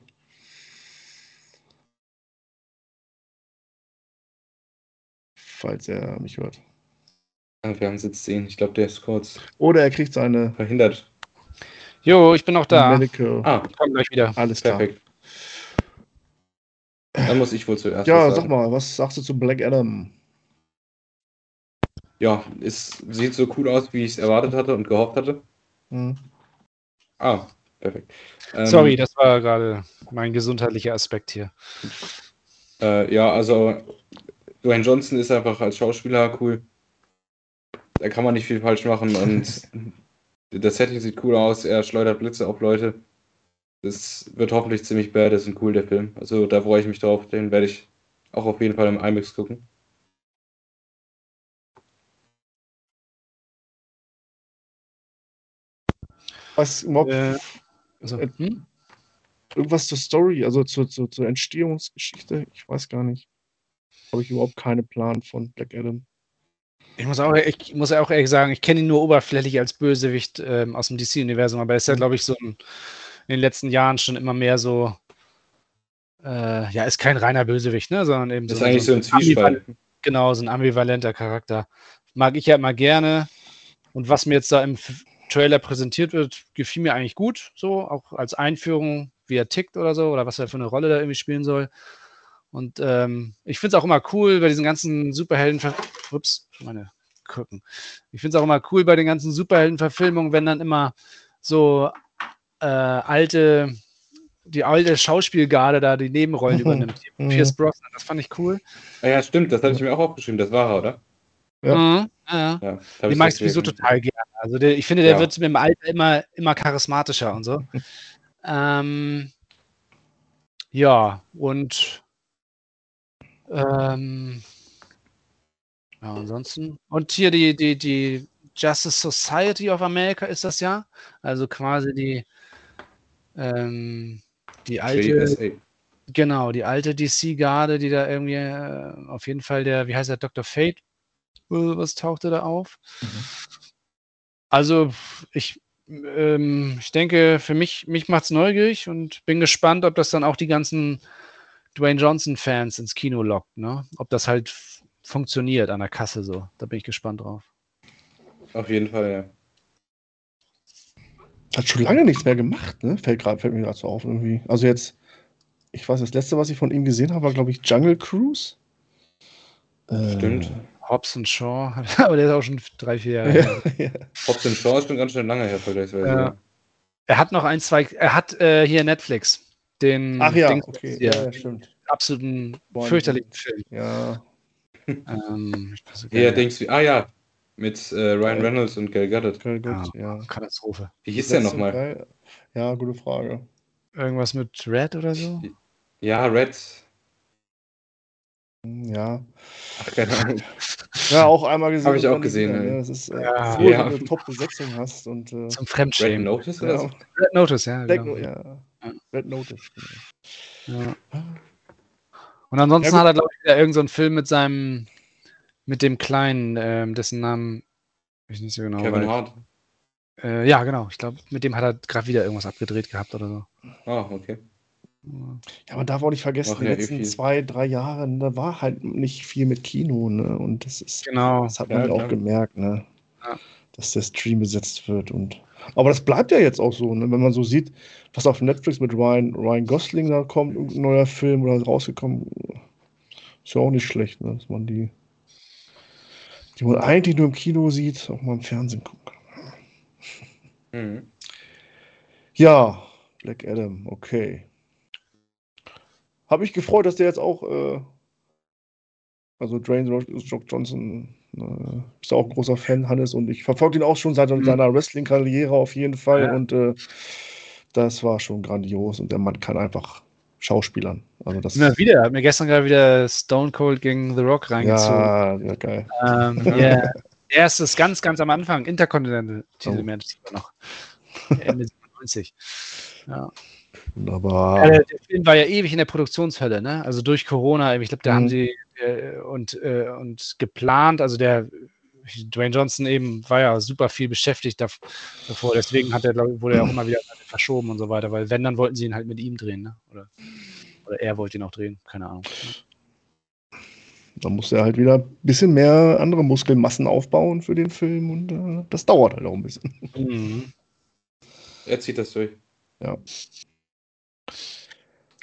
Falls er mich hört. Wir haben es jetzt sehen. Ich glaube, der ist kurz Oder er kriegt seine verhindert. Jo, ich bin noch da. Medical. Ah, Ich komme gleich wieder. Alles klar. perfekt. Dann muss ich wohl zuerst. Ja, sag mal, was sagst du zu Black Adam? Ja, es sieht so cool aus, wie ich es erwartet hatte und gehofft hatte. Hm. Ah, perfekt. Ähm, Sorry, das war gerade mein gesundheitlicher Aspekt hier. Äh, ja, also Dwayne Johnson ist einfach als Schauspieler cool. Da kann man nicht viel falsch machen und das Setting sieht cool aus. Er schleudert Blitze auf Leute. Das wird hoffentlich ziemlich badass und cool, der Film. Also da freue ich mich drauf. Den werde ich auch auf jeden Fall im IMAX gucken. Was überhaupt Äh, also, Äh, hm? irgendwas zur Story, also zur, zur, zur Entstehungsgeschichte? Ich weiß gar nicht. Habe ich überhaupt keine Plan von Black Adam. Ich muss auch, ich muss auch ehrlich sagen, ich kenne ihn nur oberflächlich als Bösewicht ähm, aus dem DC-Universum, aber er ist ja, Mhm. glaube ich, so ein, in den letzten Jahren schon immer mehr so, äh, ja, ist kein reiner Bösewicht, ne, sondern eben Das ist so, eigentlich so ein ambivalent- Zwiespalt. Genau, so ein ambivalenter Charakter. Mag ich ja immer gerne. Und was mir jetzt da im Trailer präsentiert wird, gefiel mir eigentlich gut, so, auch als Einführung, wie er tickt oder so, oder was er für eine Rolle da irgendwie spielen soll. Und ähm, ich finde es auch immer cool bei diesen ganzen Superhelden. Ups, meine Krücken. Ich finde es auch immer cool bei den ganzen Superheldenverfilmungen, wenn dann immer so äh, alte, die alte Schauspielgarde da die Nebenrollen übernimmt. Mhm. Pierce Brosnan, das fand ich cool. Ah, ja, stimmt, das hatte ich mir auch aufgeschrieben. Das war er, oder? Ja. Mhm, ja, ja. Ja, Die ich mag ich sowieso total gerne. Also der, ich finde, der Ja. wird mit dem Alter immer, immer charismatischer und so. ähm, ja, und ähm, ja, ansonsten. Und hier die, die, die Justice Society of America ist das ja. Also quasi die, ähm, die alte, JSA. Genau, die alte DC-Garde, die da irgendwie äh, auf jeden Fall der, wie heißt der, Dr. Fate, was tauchte da auf? Also ich, ähm, ich denke, für mich, mich macht es neugierig und bin gespannt, ob das dann auch die ganzen Dwayne Johnson-Fans ins Kino lockt, ne? Ob das halt funktioniert an der Kasse so. Da bin ich gespannt drauf. Auf jeden Fall, ja. Hat schon lange nichts mehr gemacht, ne? Fällt, grad, fällt mir gerade so auf irgendwie. Also jetzt, ich weiß, das letzte, was ich von ihm gesehen habe, war, glaube ich, Jungle Cruise. Äh, Stimmt. Hobbs und Shaw, aber der ist auch schon drei, vier Jahre. her. ja, ja. Hobbs Shaw ist schon ganz schön lange her, vergleichsweise. Ja. Er hat noch ein, zwei, er hat äh, hier Netflix, den Ach ja, Dings- okay. ja, Ja, stimmt. absoluten fürchterlichen Film. Ja. Ähm, nicht. denkst du, ah ja, mit äh, Ryan Reynolds und Gal Gadot. Okay, gut, Ja. ja. Katastrophe. Wie hieß der nochmal? Ja, gute Frage. Irgendwas mit Red oder so? Ja, Red. Ja. Ach, keine Ahnung. Ja, auch einmal gesehen. Hab ich auch gesehen, ja. Ne? Das ist äh, Ja. froh, Ja. wenn du eine Top-Besetzung hast. Und, äh, Zum Red Fremdschämen. Notice oder ja, so? Red Notice, ja. Genau. Red Notice. genau. Ja. Und ansonsten Ja, hat er, glaube ich, wieder irgendeinen so einen Film mit seinem, mit dem Kleinen, ähm, dessen Namen ich nicht so genau. Kevin weiß. Hart. Äh, ja, genau. Ich glaube, mit dem hat er gerade wieder irgendwas abgedreht gehabt oder so. Ah, okay. Ja, man darf auch nicht vergessen, Ach die ja, eh letzten viel. zwei, drei Jahre, da war halt nicht viel mit Kino, ne? Und das ist, Genau. das hat man ja auch gemerkt, ne? Ja. Dass der Stream besetzt wird und. Aber das bleibt ja jetzt auch so, ne? Wenn man so sieht, was auf Netflix mit Ryan, Ryan Gosling da kommt, irgendein neuer Film oder rausgekommen, ist ja auch nicht schlecht, ne? Dass man die, die man eigentlich nur im Kino sieht, auch mal im Fernsehen gucken kann. Mhm. Ja, Black Adam, okay. Habe mich gefreut, dass der jetzt auch, äh, also Dwayne Rock Johnson, äh, ist auch ein großer Fan, Hannes, und ich verfolge ihn auch schon seit Mhm. seiner Wrestling-Karriere auf jeden Fall. Ja. Und äh, das war schon grandios. Und der Mann kann einfach Schauspielern. Also das Immer wieder. Hat mir gestern gerade wieder Stone Cold gegen The Rock reingezogen. ja, ja, geil. Ähm, yeah. Erstes ganz, ganz am Anfang, Intercontinental Oh. Titelmatch noch. Ende 97. Ja. Wunderbar. Ja, der, der Film war ja ewig in der Produktionshölle, ne? Also durch Corona, ich glaube, da Mhm. haben sie äh, und, äh, und geplant, also der Dwayne Johnson eben war ja super viel beschäftigt dav- davor, deswegen hat er, glaub, wurde er auch immer wieder verschoben und so weiter, weil wenn, dann wollten sie ihn halt mit ihm drehen, ne? Oder, oder er wollte ihn auch drehen, keine Ahnung. Da muss er halt wieder ein bisschen mehr andere Muskelmassen aufbauen für den Film. Und äh, das dauert halt auch ein bisschen. Mhm. Er zieht das durch. Ja.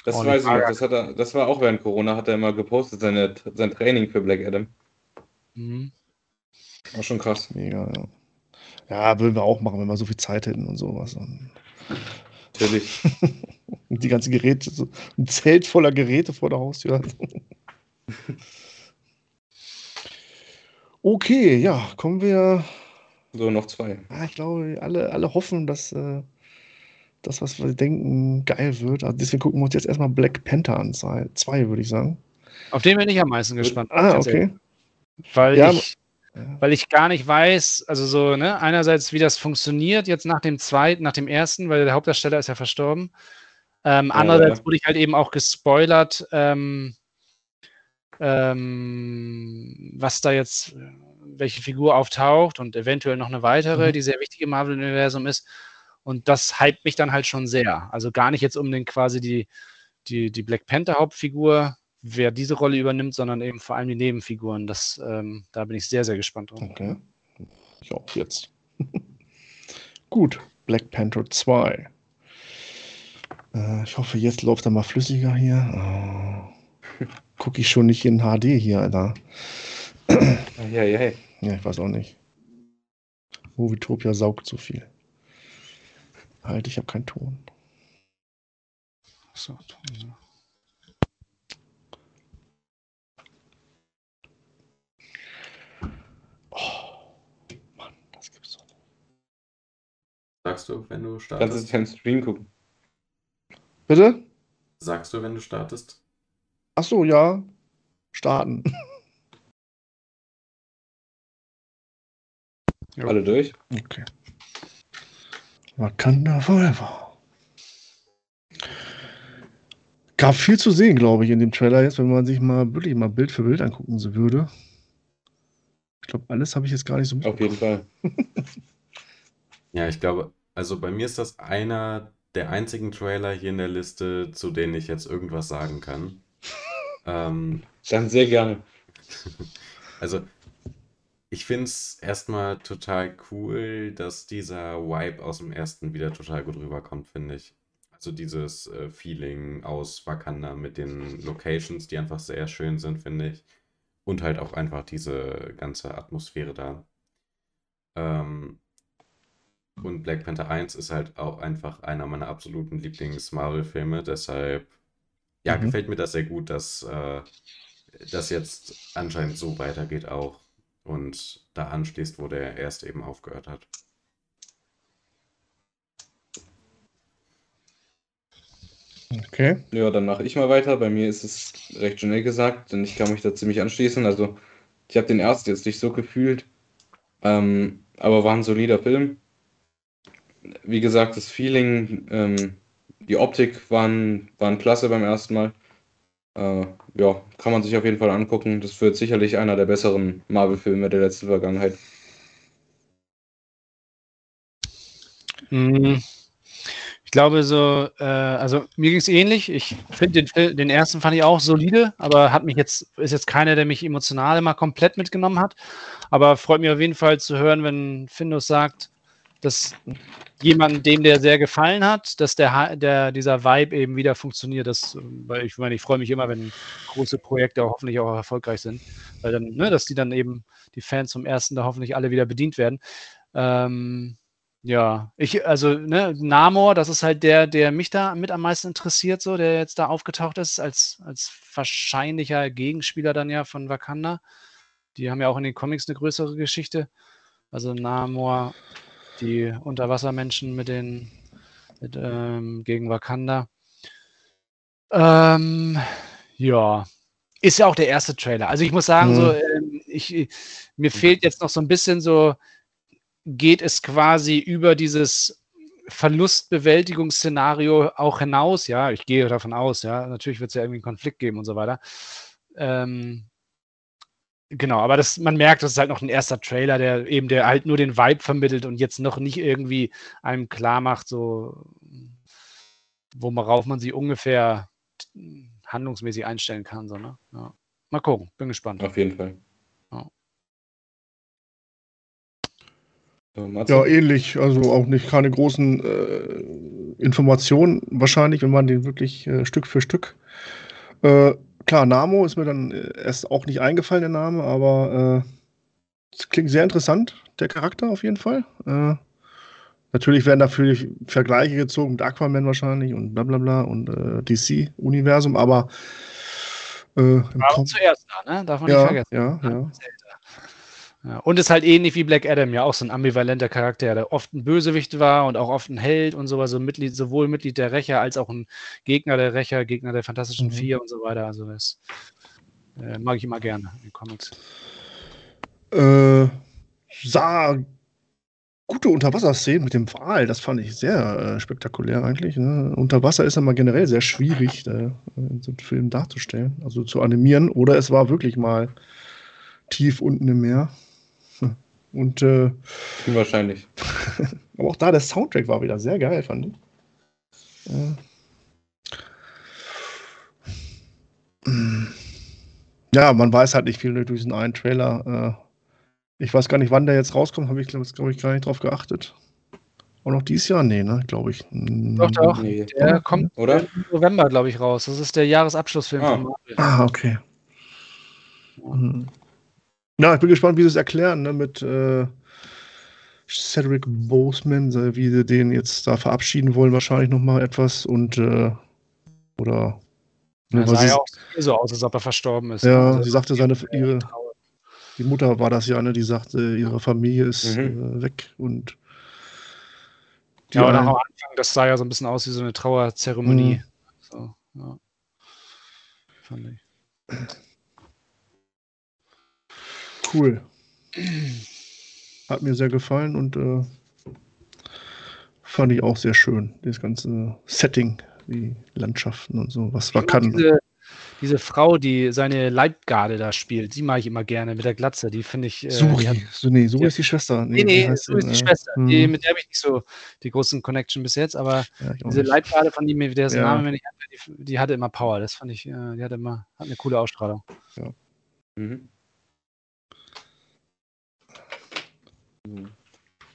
Das weiß ich noch. Das, hat er, das war auch während Corona, hat er immer gepostet, seine, sein Training für Black Adam. Mhm. War schon krass. Mega, ja. Ja, würden wir auch machen, wenn wir so viel Zeit hätten und sowas. Und Natürlich. die ganzen Geräte, so ein Zelt voller Geräte vor der Haustür. Okay, ja, kommen wir. So, noch zwei. Ja, ich glaube, alle, alle hoffen, dass äh, das, was wir denken, geil wird. Also deswegen gucken wir uns jetzt erstmal Black Panther an. Zwei, würde ich sagen. Auf den bin ich am meisten gespannt. Ah, okay. Weil Ja, ich weil ich gar nicht weiß, also so, ne, einerseits, wie das funktioniert jetzt nach dem zweiten, nach dem ersten, weil der Hauptdarsteller ist ja verstorben. Ähm, andererseits ja. wurde ich halt eben auch gespoilert, ähm, ähm, was da jetzt, welche Figur auftaucht und eventuell noch eine weitere, Mhm. die sehr wichtig im Marvel-Universum ist. Und das hypt mich dann halt schon sehr. Also gar nicht jetzt unbedingt quasi die, die, die Black Panther-Hauptfigur, wer diese Rolle übernimmt, sondern eben vor allem die Nebenfiguren. Das, ähm, da bin ich sehr, sehr gespannt drauf. Okay. Ich auch jetzt. Gut. Black Panther 2. Äh, ich hoffe, jetzt läuft er mal flüssiger hier. Oh. Gucke ich schon nicht in HD hier, Alter. Ja, ja, ja. Ja, ich weiß auch nicht. Movietopia saugt so viel. Halt, ich habe keinen Ton. So, Oh, Mann, das gibt's doch nicht. Sagst du, wenn du Kannst du startest? es ja im Stream gucken. Bitte? Sagst du, wenn du startest? Ach so, ja. Starten. Alle durch? Okay. Wakanda Forever. Gab viel zu sehen, glaube ich, in dem Trailer jetzt, wenn man sich mal wirklich mal Bild für Bild angucken so würde. Ich glaube, alles habe ich jetzt gar nicht so Auf jeden Fall. Ja, ich glaube, also bei mir ist das einer der einzigen Trailer hier in der Liste, zu denen ich jetzt irgendwas sagen kann. Ähm, Dann sehr gerne. also, ich finde es erstmal total cool, dass dieser Vibe aus dem ersten wieder total gut rüberkommt, finde ich. Also dieses äh, Feeling aus Wakanda mit den Locations, die einfach sehr schön sind, finde ich. Und halt auch einfach diese ganze Atmosphäre da. Ähm, und Black Panther 1 ist halt auch einfach einer meiner absoluten Lieblings-Marvel-Filme. Deshalb, ja, Mhm. gefällt mir das sehr gut, dass äh, das jetzt anscheinend so weitergeht auch und da anschließt, wo der erste eben aufgehört hat. Okay. Ja, dann mache ich mal weiter. Bei mir ist es recht schnell gesagt, denn ich kann mich da ziemlich anschließen. Also, ich habe den ersten jetzt nicht so gefühlt, ähm, aber war ein solider Film. Wie gesagt, das Feeling, ähm, die Optik waren, waren klasse beim ersten Mal. Äh, ja, kann man sich auf jeden Fall angucken. Das wird sicherlich einer der besseren Marvel-Filme der letzten Vergangenheit. Mm, Ich glaube so, äh, also mir ging es ähnlich. Ich finde den, den ersten fand ich auch solide, aber hat mich jetzt, ist jetzt keiner, der mich emotional immer komplett mitgenommen hat. Aber freut mich auf jeden Fall zu hören, wenn Findus sagt, dass jemand, dem der sehr gefallen hat, dass der, der dieser Vibe eben wieder funktioniert. Das, weil ich meine, ich freue mich immer, wenn große Projekte auch hoffentlich auch erfolgreich sind, weil dann, ne, dass die dann eben die Fans vom ersten da hoffentlich alle wieder bedient werden. Ähm, ja, ich, also, ne, Namor, das ist halt der, der mich da mit am meisten interessiert, so, der jetzt da aufgetaucht ist, als, als wahrscheinlicher Gegenspieler dann ja von Wakanda. Die haben ja auch in den Comics eine größere Geschichte. Also Namor, die Unterwassermenschen mit den, mit, ähm, gegen Wakanda. Ähm, ja, ist ja auch der erste Trailer. Also ich muss sagen, Mhm. so, ähm, ich, mir fehlt jetzt noch so ein bisschen so, geht es quasi über dieses Verlustbewältigungsszenario auch hinaus. Ja, ich gehe davon aus, ja. Natürlich wird es ja irgendwie einen Konflikt geben und so weiter. Ähm, genau, aber das, man merkt, das ist halt noch ein erster Trailer, der eben der halt nur den Vibe vermittelt und jetzt noch nicht irgendwie einem klar macht, so worauf man sie ungefähr handlungsmäßig einstellen kann. So, ne? ja. Mal gucken, bin gespannt. Auf jeden Fall. Ja. Ähnlich. Also auch nicht keine großen äh, Informationen wahrscheinlich, wenn man den wirklich äh, Stück für Stück. Äh, klar, Namo ist mir dann äh, erst auch nicht eingefallen, der Name, aber äh, es klingt sehr interessant, der Charakter auf jeden Fall. Äh, natürlich werden dafür Vergleiche gezogen mit Aquaman wahrscheinlich und bla bla bla und äh, DC-Universum, aber äh, War zuerst da, ne? Darf man nicht ja, vergessen. ja, ja. Ja, und ist halt ähnlich wie Black Adam, ja auch so ein ambivalenter Charakter, der oft ein Bösewicht war und auch oft ein Held und sowas, so Mitglied, sowohl Mitglied der Rächer als auch ein Gegner der Rächer, Gegner der Fantastischen Mhm. Vier und so weiter. Also das äh, mag ich immer gerne in Comics. Äh, sah gute Unterwasserszenen mit dem Wal, das fand ich sehr äh, spektakulär eigentlich. Ne? Unter Wasser ist immer generell sehr schwierig, äh, so einen Film darzustellen, also zu animieren. Oder es war wirklich mal tief unten im Meer. Und äh, Wahrscheinlich. aber auch da der Soundtrack war wieder sehr geil, fand ich. Ja, man weiß halt nicht viel durch diesen einen Trailer. Äh, ich weiß gar nicht, wann der jetzt rauskommt, habe ich, glaube glaub ich, gar nicht drauf geachtet. Auch noch dieses Jahr? Nee, ne, glaube ich. Doch, doch. Nee. Der kommt Oder? im November, glaube ich, raus. Das ist der Jahresabschlussfilm Ah. von Marvel. Ah, okay. Mhm. Ja, ich bin gespannt, wie sie es erklären, ne, mit äh, Cedric Boseman, wie sie den jetzt da verabschieden wollen, wahrscheinlich nochmal etwas und äh, oder ne, weil sah sie, ja auch so aus, als ob er verstorben ist. ja, Also, sie sagte, seine ihre, die Mutter war das ja, ne, die sagte, ihre Familie ist Mhm. äh, weg und die Ja, und auch am Anfang, das sah ja so ein bisschen aus wie so eine Trauerzeremonie. Mhm. So, ja. Fand ich. Cool. Hat mir sehr gefallen und äh, fand ich auch sehr schön. Das ganze Setting, die Landschaften und so, was man kann. Diese, diese Frau, die seine Leibgarde da spielt, die mag ich immer gerne mit der Glatze. Die finde ich. Äh, Suri. die hat, so, nee, Suri Ja. ist die Schwester. nee, nee, heißt so ist die Äh, Schwester. hm, Die, mit der habe ich nicht so die großen Connection bis jetzt, aber ja, diese. Leibgarde von ihm, der Ja. Name, wenn ich die, die hatte immer Power. Das fand ich, äh, die hatte immer, hat eine coole Ausstrahlung. Mhm.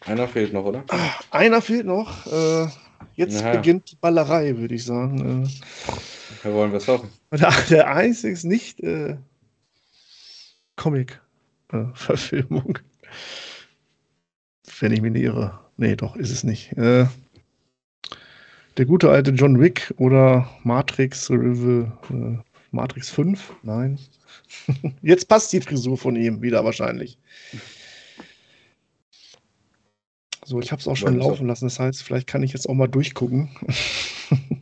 Einer fehlt noch, oder? Einer fehlt noch. Äh, jetzt Naja. beginnt die Ballerei, würde ich sagen. Wir wollen was hoffen. Äh, der, der einzige ist nicht äh, Comic-Verfilmung. Wenn ich mich nicht irre. Nee, doch, ist es nicht. Äh, der gute alte John Wick oder Matrix, äh, Matrix 5? Nein. Jetzt passt die Frisur von ihm wieder wahrscheinlich. So, ich habe es auch schon Wollen laufen lassen. Das heißt, vielleicht kann ich jetzt auch mal durchgucken.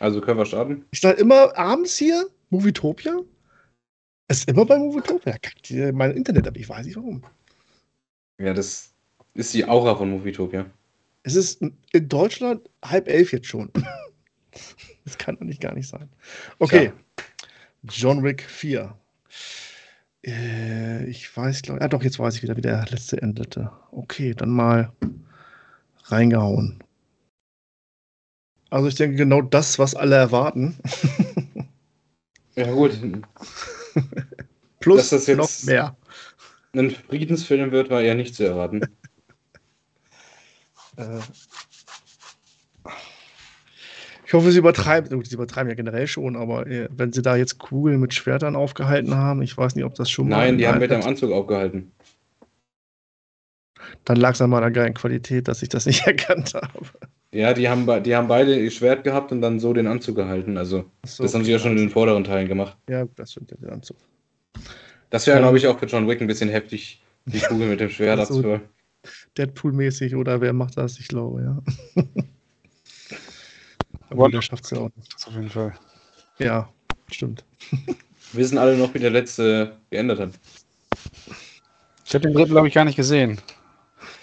Also können wir starten? Ich sage immer abends hier, Movietopia. Es ist immer bei Movietopia. Kackt, Mein Internet, aber ich weiß nicht warum. Ja, das ist die Aura von Movietopia. Es ist in Deutschland halb elf jetzt schon. Das kann doch nicht gar nicht sein. Okay. John Wick 4. Äh, ich weiß, glaube Ah, doch, jetzt weiß ich wieder, wie der letzte endete. Okay, dann mal reingehauen. Also, ich denke, genau das, was alle erwarten. Ja gut, Plus Dass das jetzt- noch mehr. ein Friedensfilm wird, war eher nicht zu erwarten. Äh, ich hoffe, sie übertreiben. Gut, sie übertreiben ja generell schon, aber äh, wenn sie da jetzt Kugeln mit Schwertern aufgehalten haben, ich weiß nicht, ob das schon Nein, die haben mit Nein, dem Anzug aufgehalten. Dann lag es an meiner geilen Qualität, dass ich das nicht erkannt habe. Ja, die haben, be- die haben beide ihr Schwert gehabt und dann so den Anzug gehalten. Also, So, das haben sie ja schon in den vorderen Teilen gemacht. Ja, das stimmt ja der Anzug. Das wäre, Ähm, glaube ich, auch für John Wick ein bisschen heftig, die Kugel mit dem Schwert so. abzuholen. Deadpool-mäßig oder wer macht das? Ich glaube, ja. aber der schafft es ja auch nicht. Das auf jeden Fall. Ja, stimmt. Wissen alle noch, wie der letzte geendet hat. Ich habe den dritten, glaube ich, gar nicht gesehen.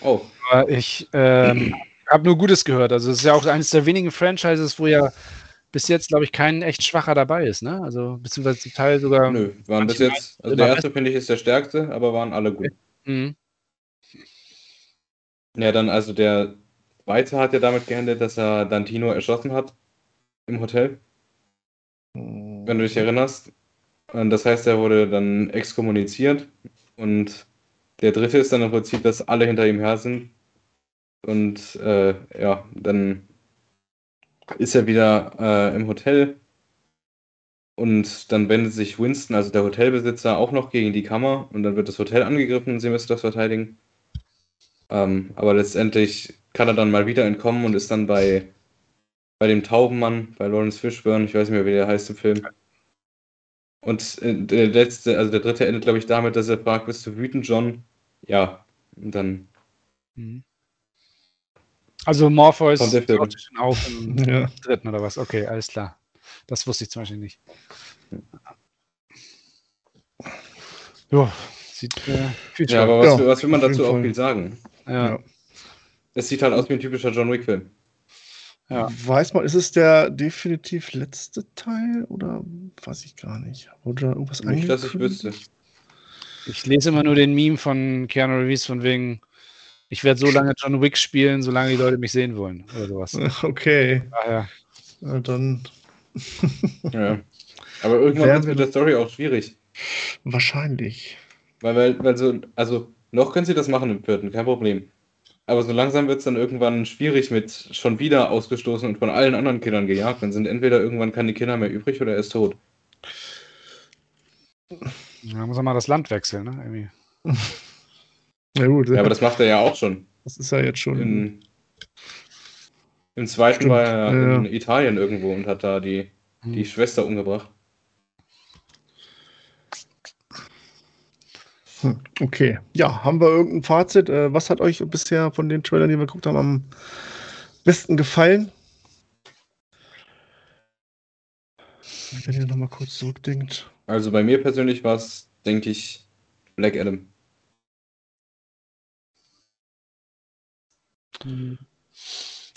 Oh, Aber ich ähm, habe nur Gutes gehört. Also es ist ja auch eines der wenigen Franchises, wo ja bis jetzt, glaube ich, kein echt schwacher dabei ist. Ne? Also beziehungsweise zum Teil sogar. nö, waren bis jetzt, also der erste finde ich ist der stärkste, aber waren alle gut. Mhm. Ja, dann also der zweite hat ja damit geendet, dass er Dantino erschossen hat im Hotel, wenn du dich erinnerst. Das heißt, er wurde dann exkommuniziert und der dritte ist dann im Prinzip, dass alle hinter ihm her sind. Und äh, ja, dann ist er wieder äh, im Hotel und dann wendet sich Winston, also der Hotelbesitzer, auch noch gegen die Kammer und dann wird das Hotel angegriffen und sie müssen das verteidigen. Ähm, aber letztendlich kann er dann mal wieder entkommen und ist dann bei, bei dem Taubenmann, bei Lawrence Fishburne, ich weiß nicht mehr, wie der heißt im Film. Und äh, der letzte, also der dritte endet, glaube ich, damit, dass er fragt, bist du wütend, John? Ja. Und dann, Mhm. Also Morpheus taucht schon auf im Ja. dritten oder was? Okay, alles klar. Das wusste ich zum Beispiel nicht. Ja, Sieht äh, viel Ja, aber was, Ja, was will man dazu auch Fall. viel sagen? ja. Ja. Es sieht halt aus wie ein typischer John Wick-Film. Ja. Weiß man, ist es der definitiv letzte Teil oder weiß ich gar nicht? Oder irgendwas Nicht, dass ich wüsste. Ich lese immer nur den Meme von Keanu Reeves von wegen, ich werde so lange John Wick spielen, solange die Leute mich sehen wollen oder sowas. Okay, Daher, na dann Ja. Aber irgendwann wird es mit der Story auch schwierig. wahrscheinlich. Weil, weil, weil so, also noch können sie das machen im vierten, kein Problem. Aber so langsam wird es dann irgendwann schwierig mit schon wieder ausgestoßen und von allen anderen Kindern gejagt. Dann sind entweder irgendwann keine Kinder mehr übrig oder er ist tot. da muss er mal das Land wechseln, ne? Irgendwie. Ja gut, Ja, aber das macht er ja auch schon. das ist ja jetzt schon. In, Im zweiten Stimmt, war er ja. in Italien irgendwo und hat da die, die Hm. Schwester umgebracht. Hm, Okay, ja, haben wir irgendein Fazit? Äh, Was hat euch bisher von den Trailern, die wir geguckt haben, am besten gefallen? Wenn ihr nochmal kurz zurückdenkt. Also bei mir persönlich war es, denke ich, Black Adam.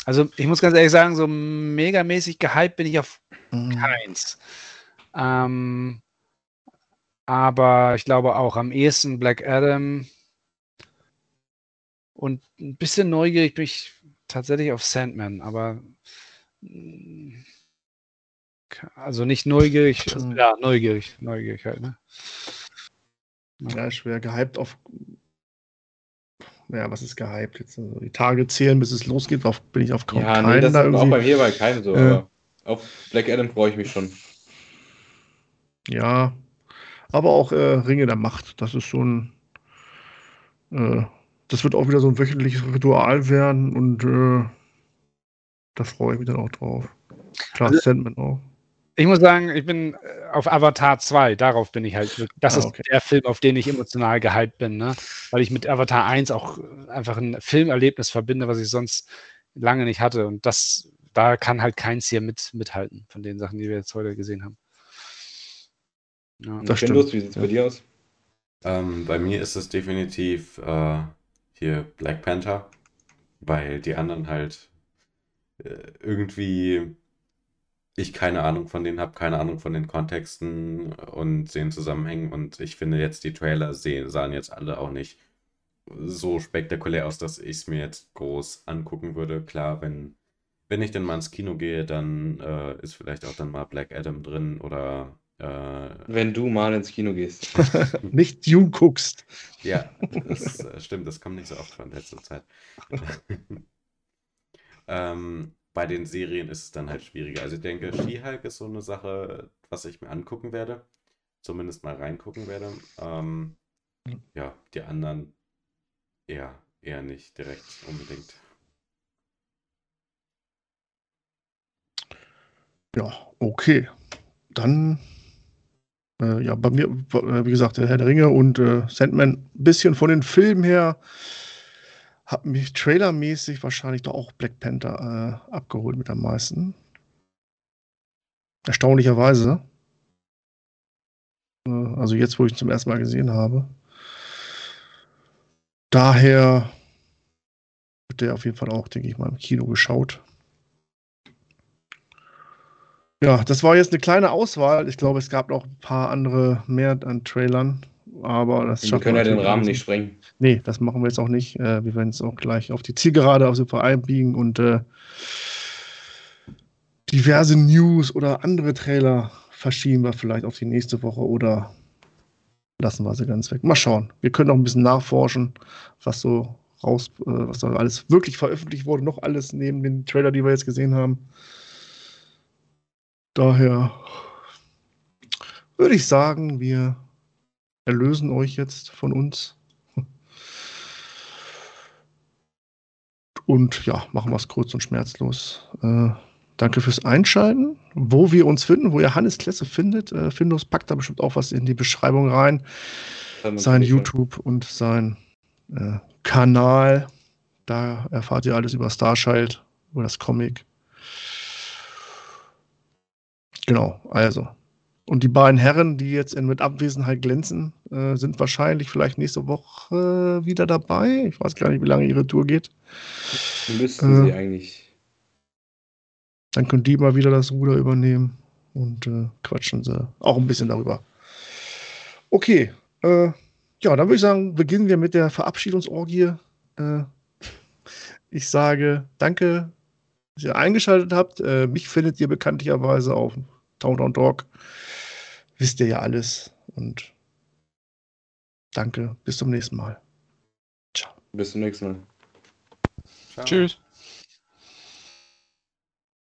Also ich muss ganz ehrlich sagen, so megamäßig gehypt bin ich auf Mhm. keins. Ähm, aber ich glaube auch am ehesten Black Adam. Und ein bisschen neugierig bin ich tatsächlich auf Sandman, aber mm, also nicht neugierig, also, ja, neugierig, neugierig halt, ne? Ja, schwer gehypt auf. Ja, was ist gehypt jetzt? Also die Tage zählen, bis es losgeht, auf, bin ich auf kaum Ja, keinen nee, das da ist auch irgendwie. bei mir bei keinem so. Aber auf Black Adam freue ich mich schon. Ja, aber auch äh, Ringe der Macht. Das ist so ein. Äh, das wird auch wieder so ein wöchentliches Ritual werden und äh, da freue ich mich dann auch drauf. Klar, Also- Sandman auch. Ich muss sagen, ich bin äh, auf Avatar 2, darauf bin ich halt, wirklich- das Ah, ist okay. der Film, auf den ich emotional gehypt bin, ne? Weil ich mit Avatar 1 auch äh, einfach ein Filmerlebnis verbinde, was ich sonst lange nicht hatte. Und das, da kann halt keins hier mit, mithalten von den Sachen, die wir jetzt heute gesehen haben. Ja. Das Findus, stimmt, wie sieht es ja. bei dir aus? Ähm, bei mir ist es definitiv äh, hier Black Panther, weil die anderen halt äh, irgendwie ich keine Ahnung von denen habe, keine Ahnung von den Kontexten und den Zusammenhängen und ich finde jetzt die Trailer sehen, sahen jetzt alle auch nicht so spektakulär aus, dass ich es mir jetzt groß angucken würde. Klar, wenn, wenn ich dann mal ins Kino gehe, dann äh, ist vielleicht auch dann mal Black Adam drin oder äh, Wenn du mal ins Kino gehst. Nicht Dune guckst. ja, das äh, stimmt, das kommt nicht so oft vor in letzter Zeit. ähm, bei den Serien ist es dann halt schwieriger. Also ich denke, She-Hulk ist so eine Sache, was ich mir angucken werde. Zumindest mal reingucken werde. Ähm, ja, die anderen eher, eher nicht direkt unbedingt. Ja, okay. Dann, äh, ja, bei mir, äh, wie gesagt, der Herr der Ringe und äh, Sandman, ein bisschen von den Filmen her, hat mich trailermäßig wahrscheinlich doch auch Black Panther äh, abgeholt mit am meisten. Erstaunlicherweise. Äh, also jetzt, wo ich ihn zum ersten Mal gesehen habe. Daher wird der auf jeden Fall auch, denke ich mal, im Kino geschaut. Ja, das war jetzt eine kleine Auswahl. Ich glaube, es gab noch ein paar andere mehr an Trailern. Aber das Wir können ja den Rahmen nicht sprengen. Nee, das machen wir jetzt auch nicht. Äh, wir werden jetzt auch gleich auf die Zielgerade auf Fall einbiegen und äh, diverse News oder andere Trailer verschieben wir vielleicht auf die nächste Woche oder lassen wir sie ganz weg. Mal schauen. Wir können noch ein bisschen nachforschen, was so raus, äh, was da alles wirklich veröffentlicht wurde, noch alles neben den Trailer, die wir jetzt gesehen haben. Daher würde ich sagen, wir erlösen euch jetzt von uns. Und ja, machen wir es kurz und schmerzlos. Äh, danke fürs Einschalten. Wo wir uns finden, wo ihr Hannes Klesse findet, äh, Findus packt da bestimmt auch was in die Beschreibung rein. Sein. YouTube und sein äh, Kanal. Da erfahrt ihr alles über Starchild, über das Comic. Genau, also Und die beiden Herren, die jetzt in, mit Abwesenheit glänzen, äh, sind wahrscheinlich vielleicht nächste Woche wieder dabei. Ich weiß gar nicht, wie lange ihre Tour geht. Müssten Äh. sie eigentlich. Dann können die mal wieder das Ruder übernehmen und äh, quatschen sie auch ein bisschen darüber. Okay, äh, ja, dann würde ich sagen, beginnen wir mit der Verabschiedungsorgie. Äh, ich sage danke, dass ihr eingeschaltet habt. Äh, mich findet ihr bekanntlicherweise auf Town Talk. Wisst ihr ja alles. Und danke, bis zum nächsten Mal. Ciao. Bis zum nächsten Mal. Ciao. Tschüss.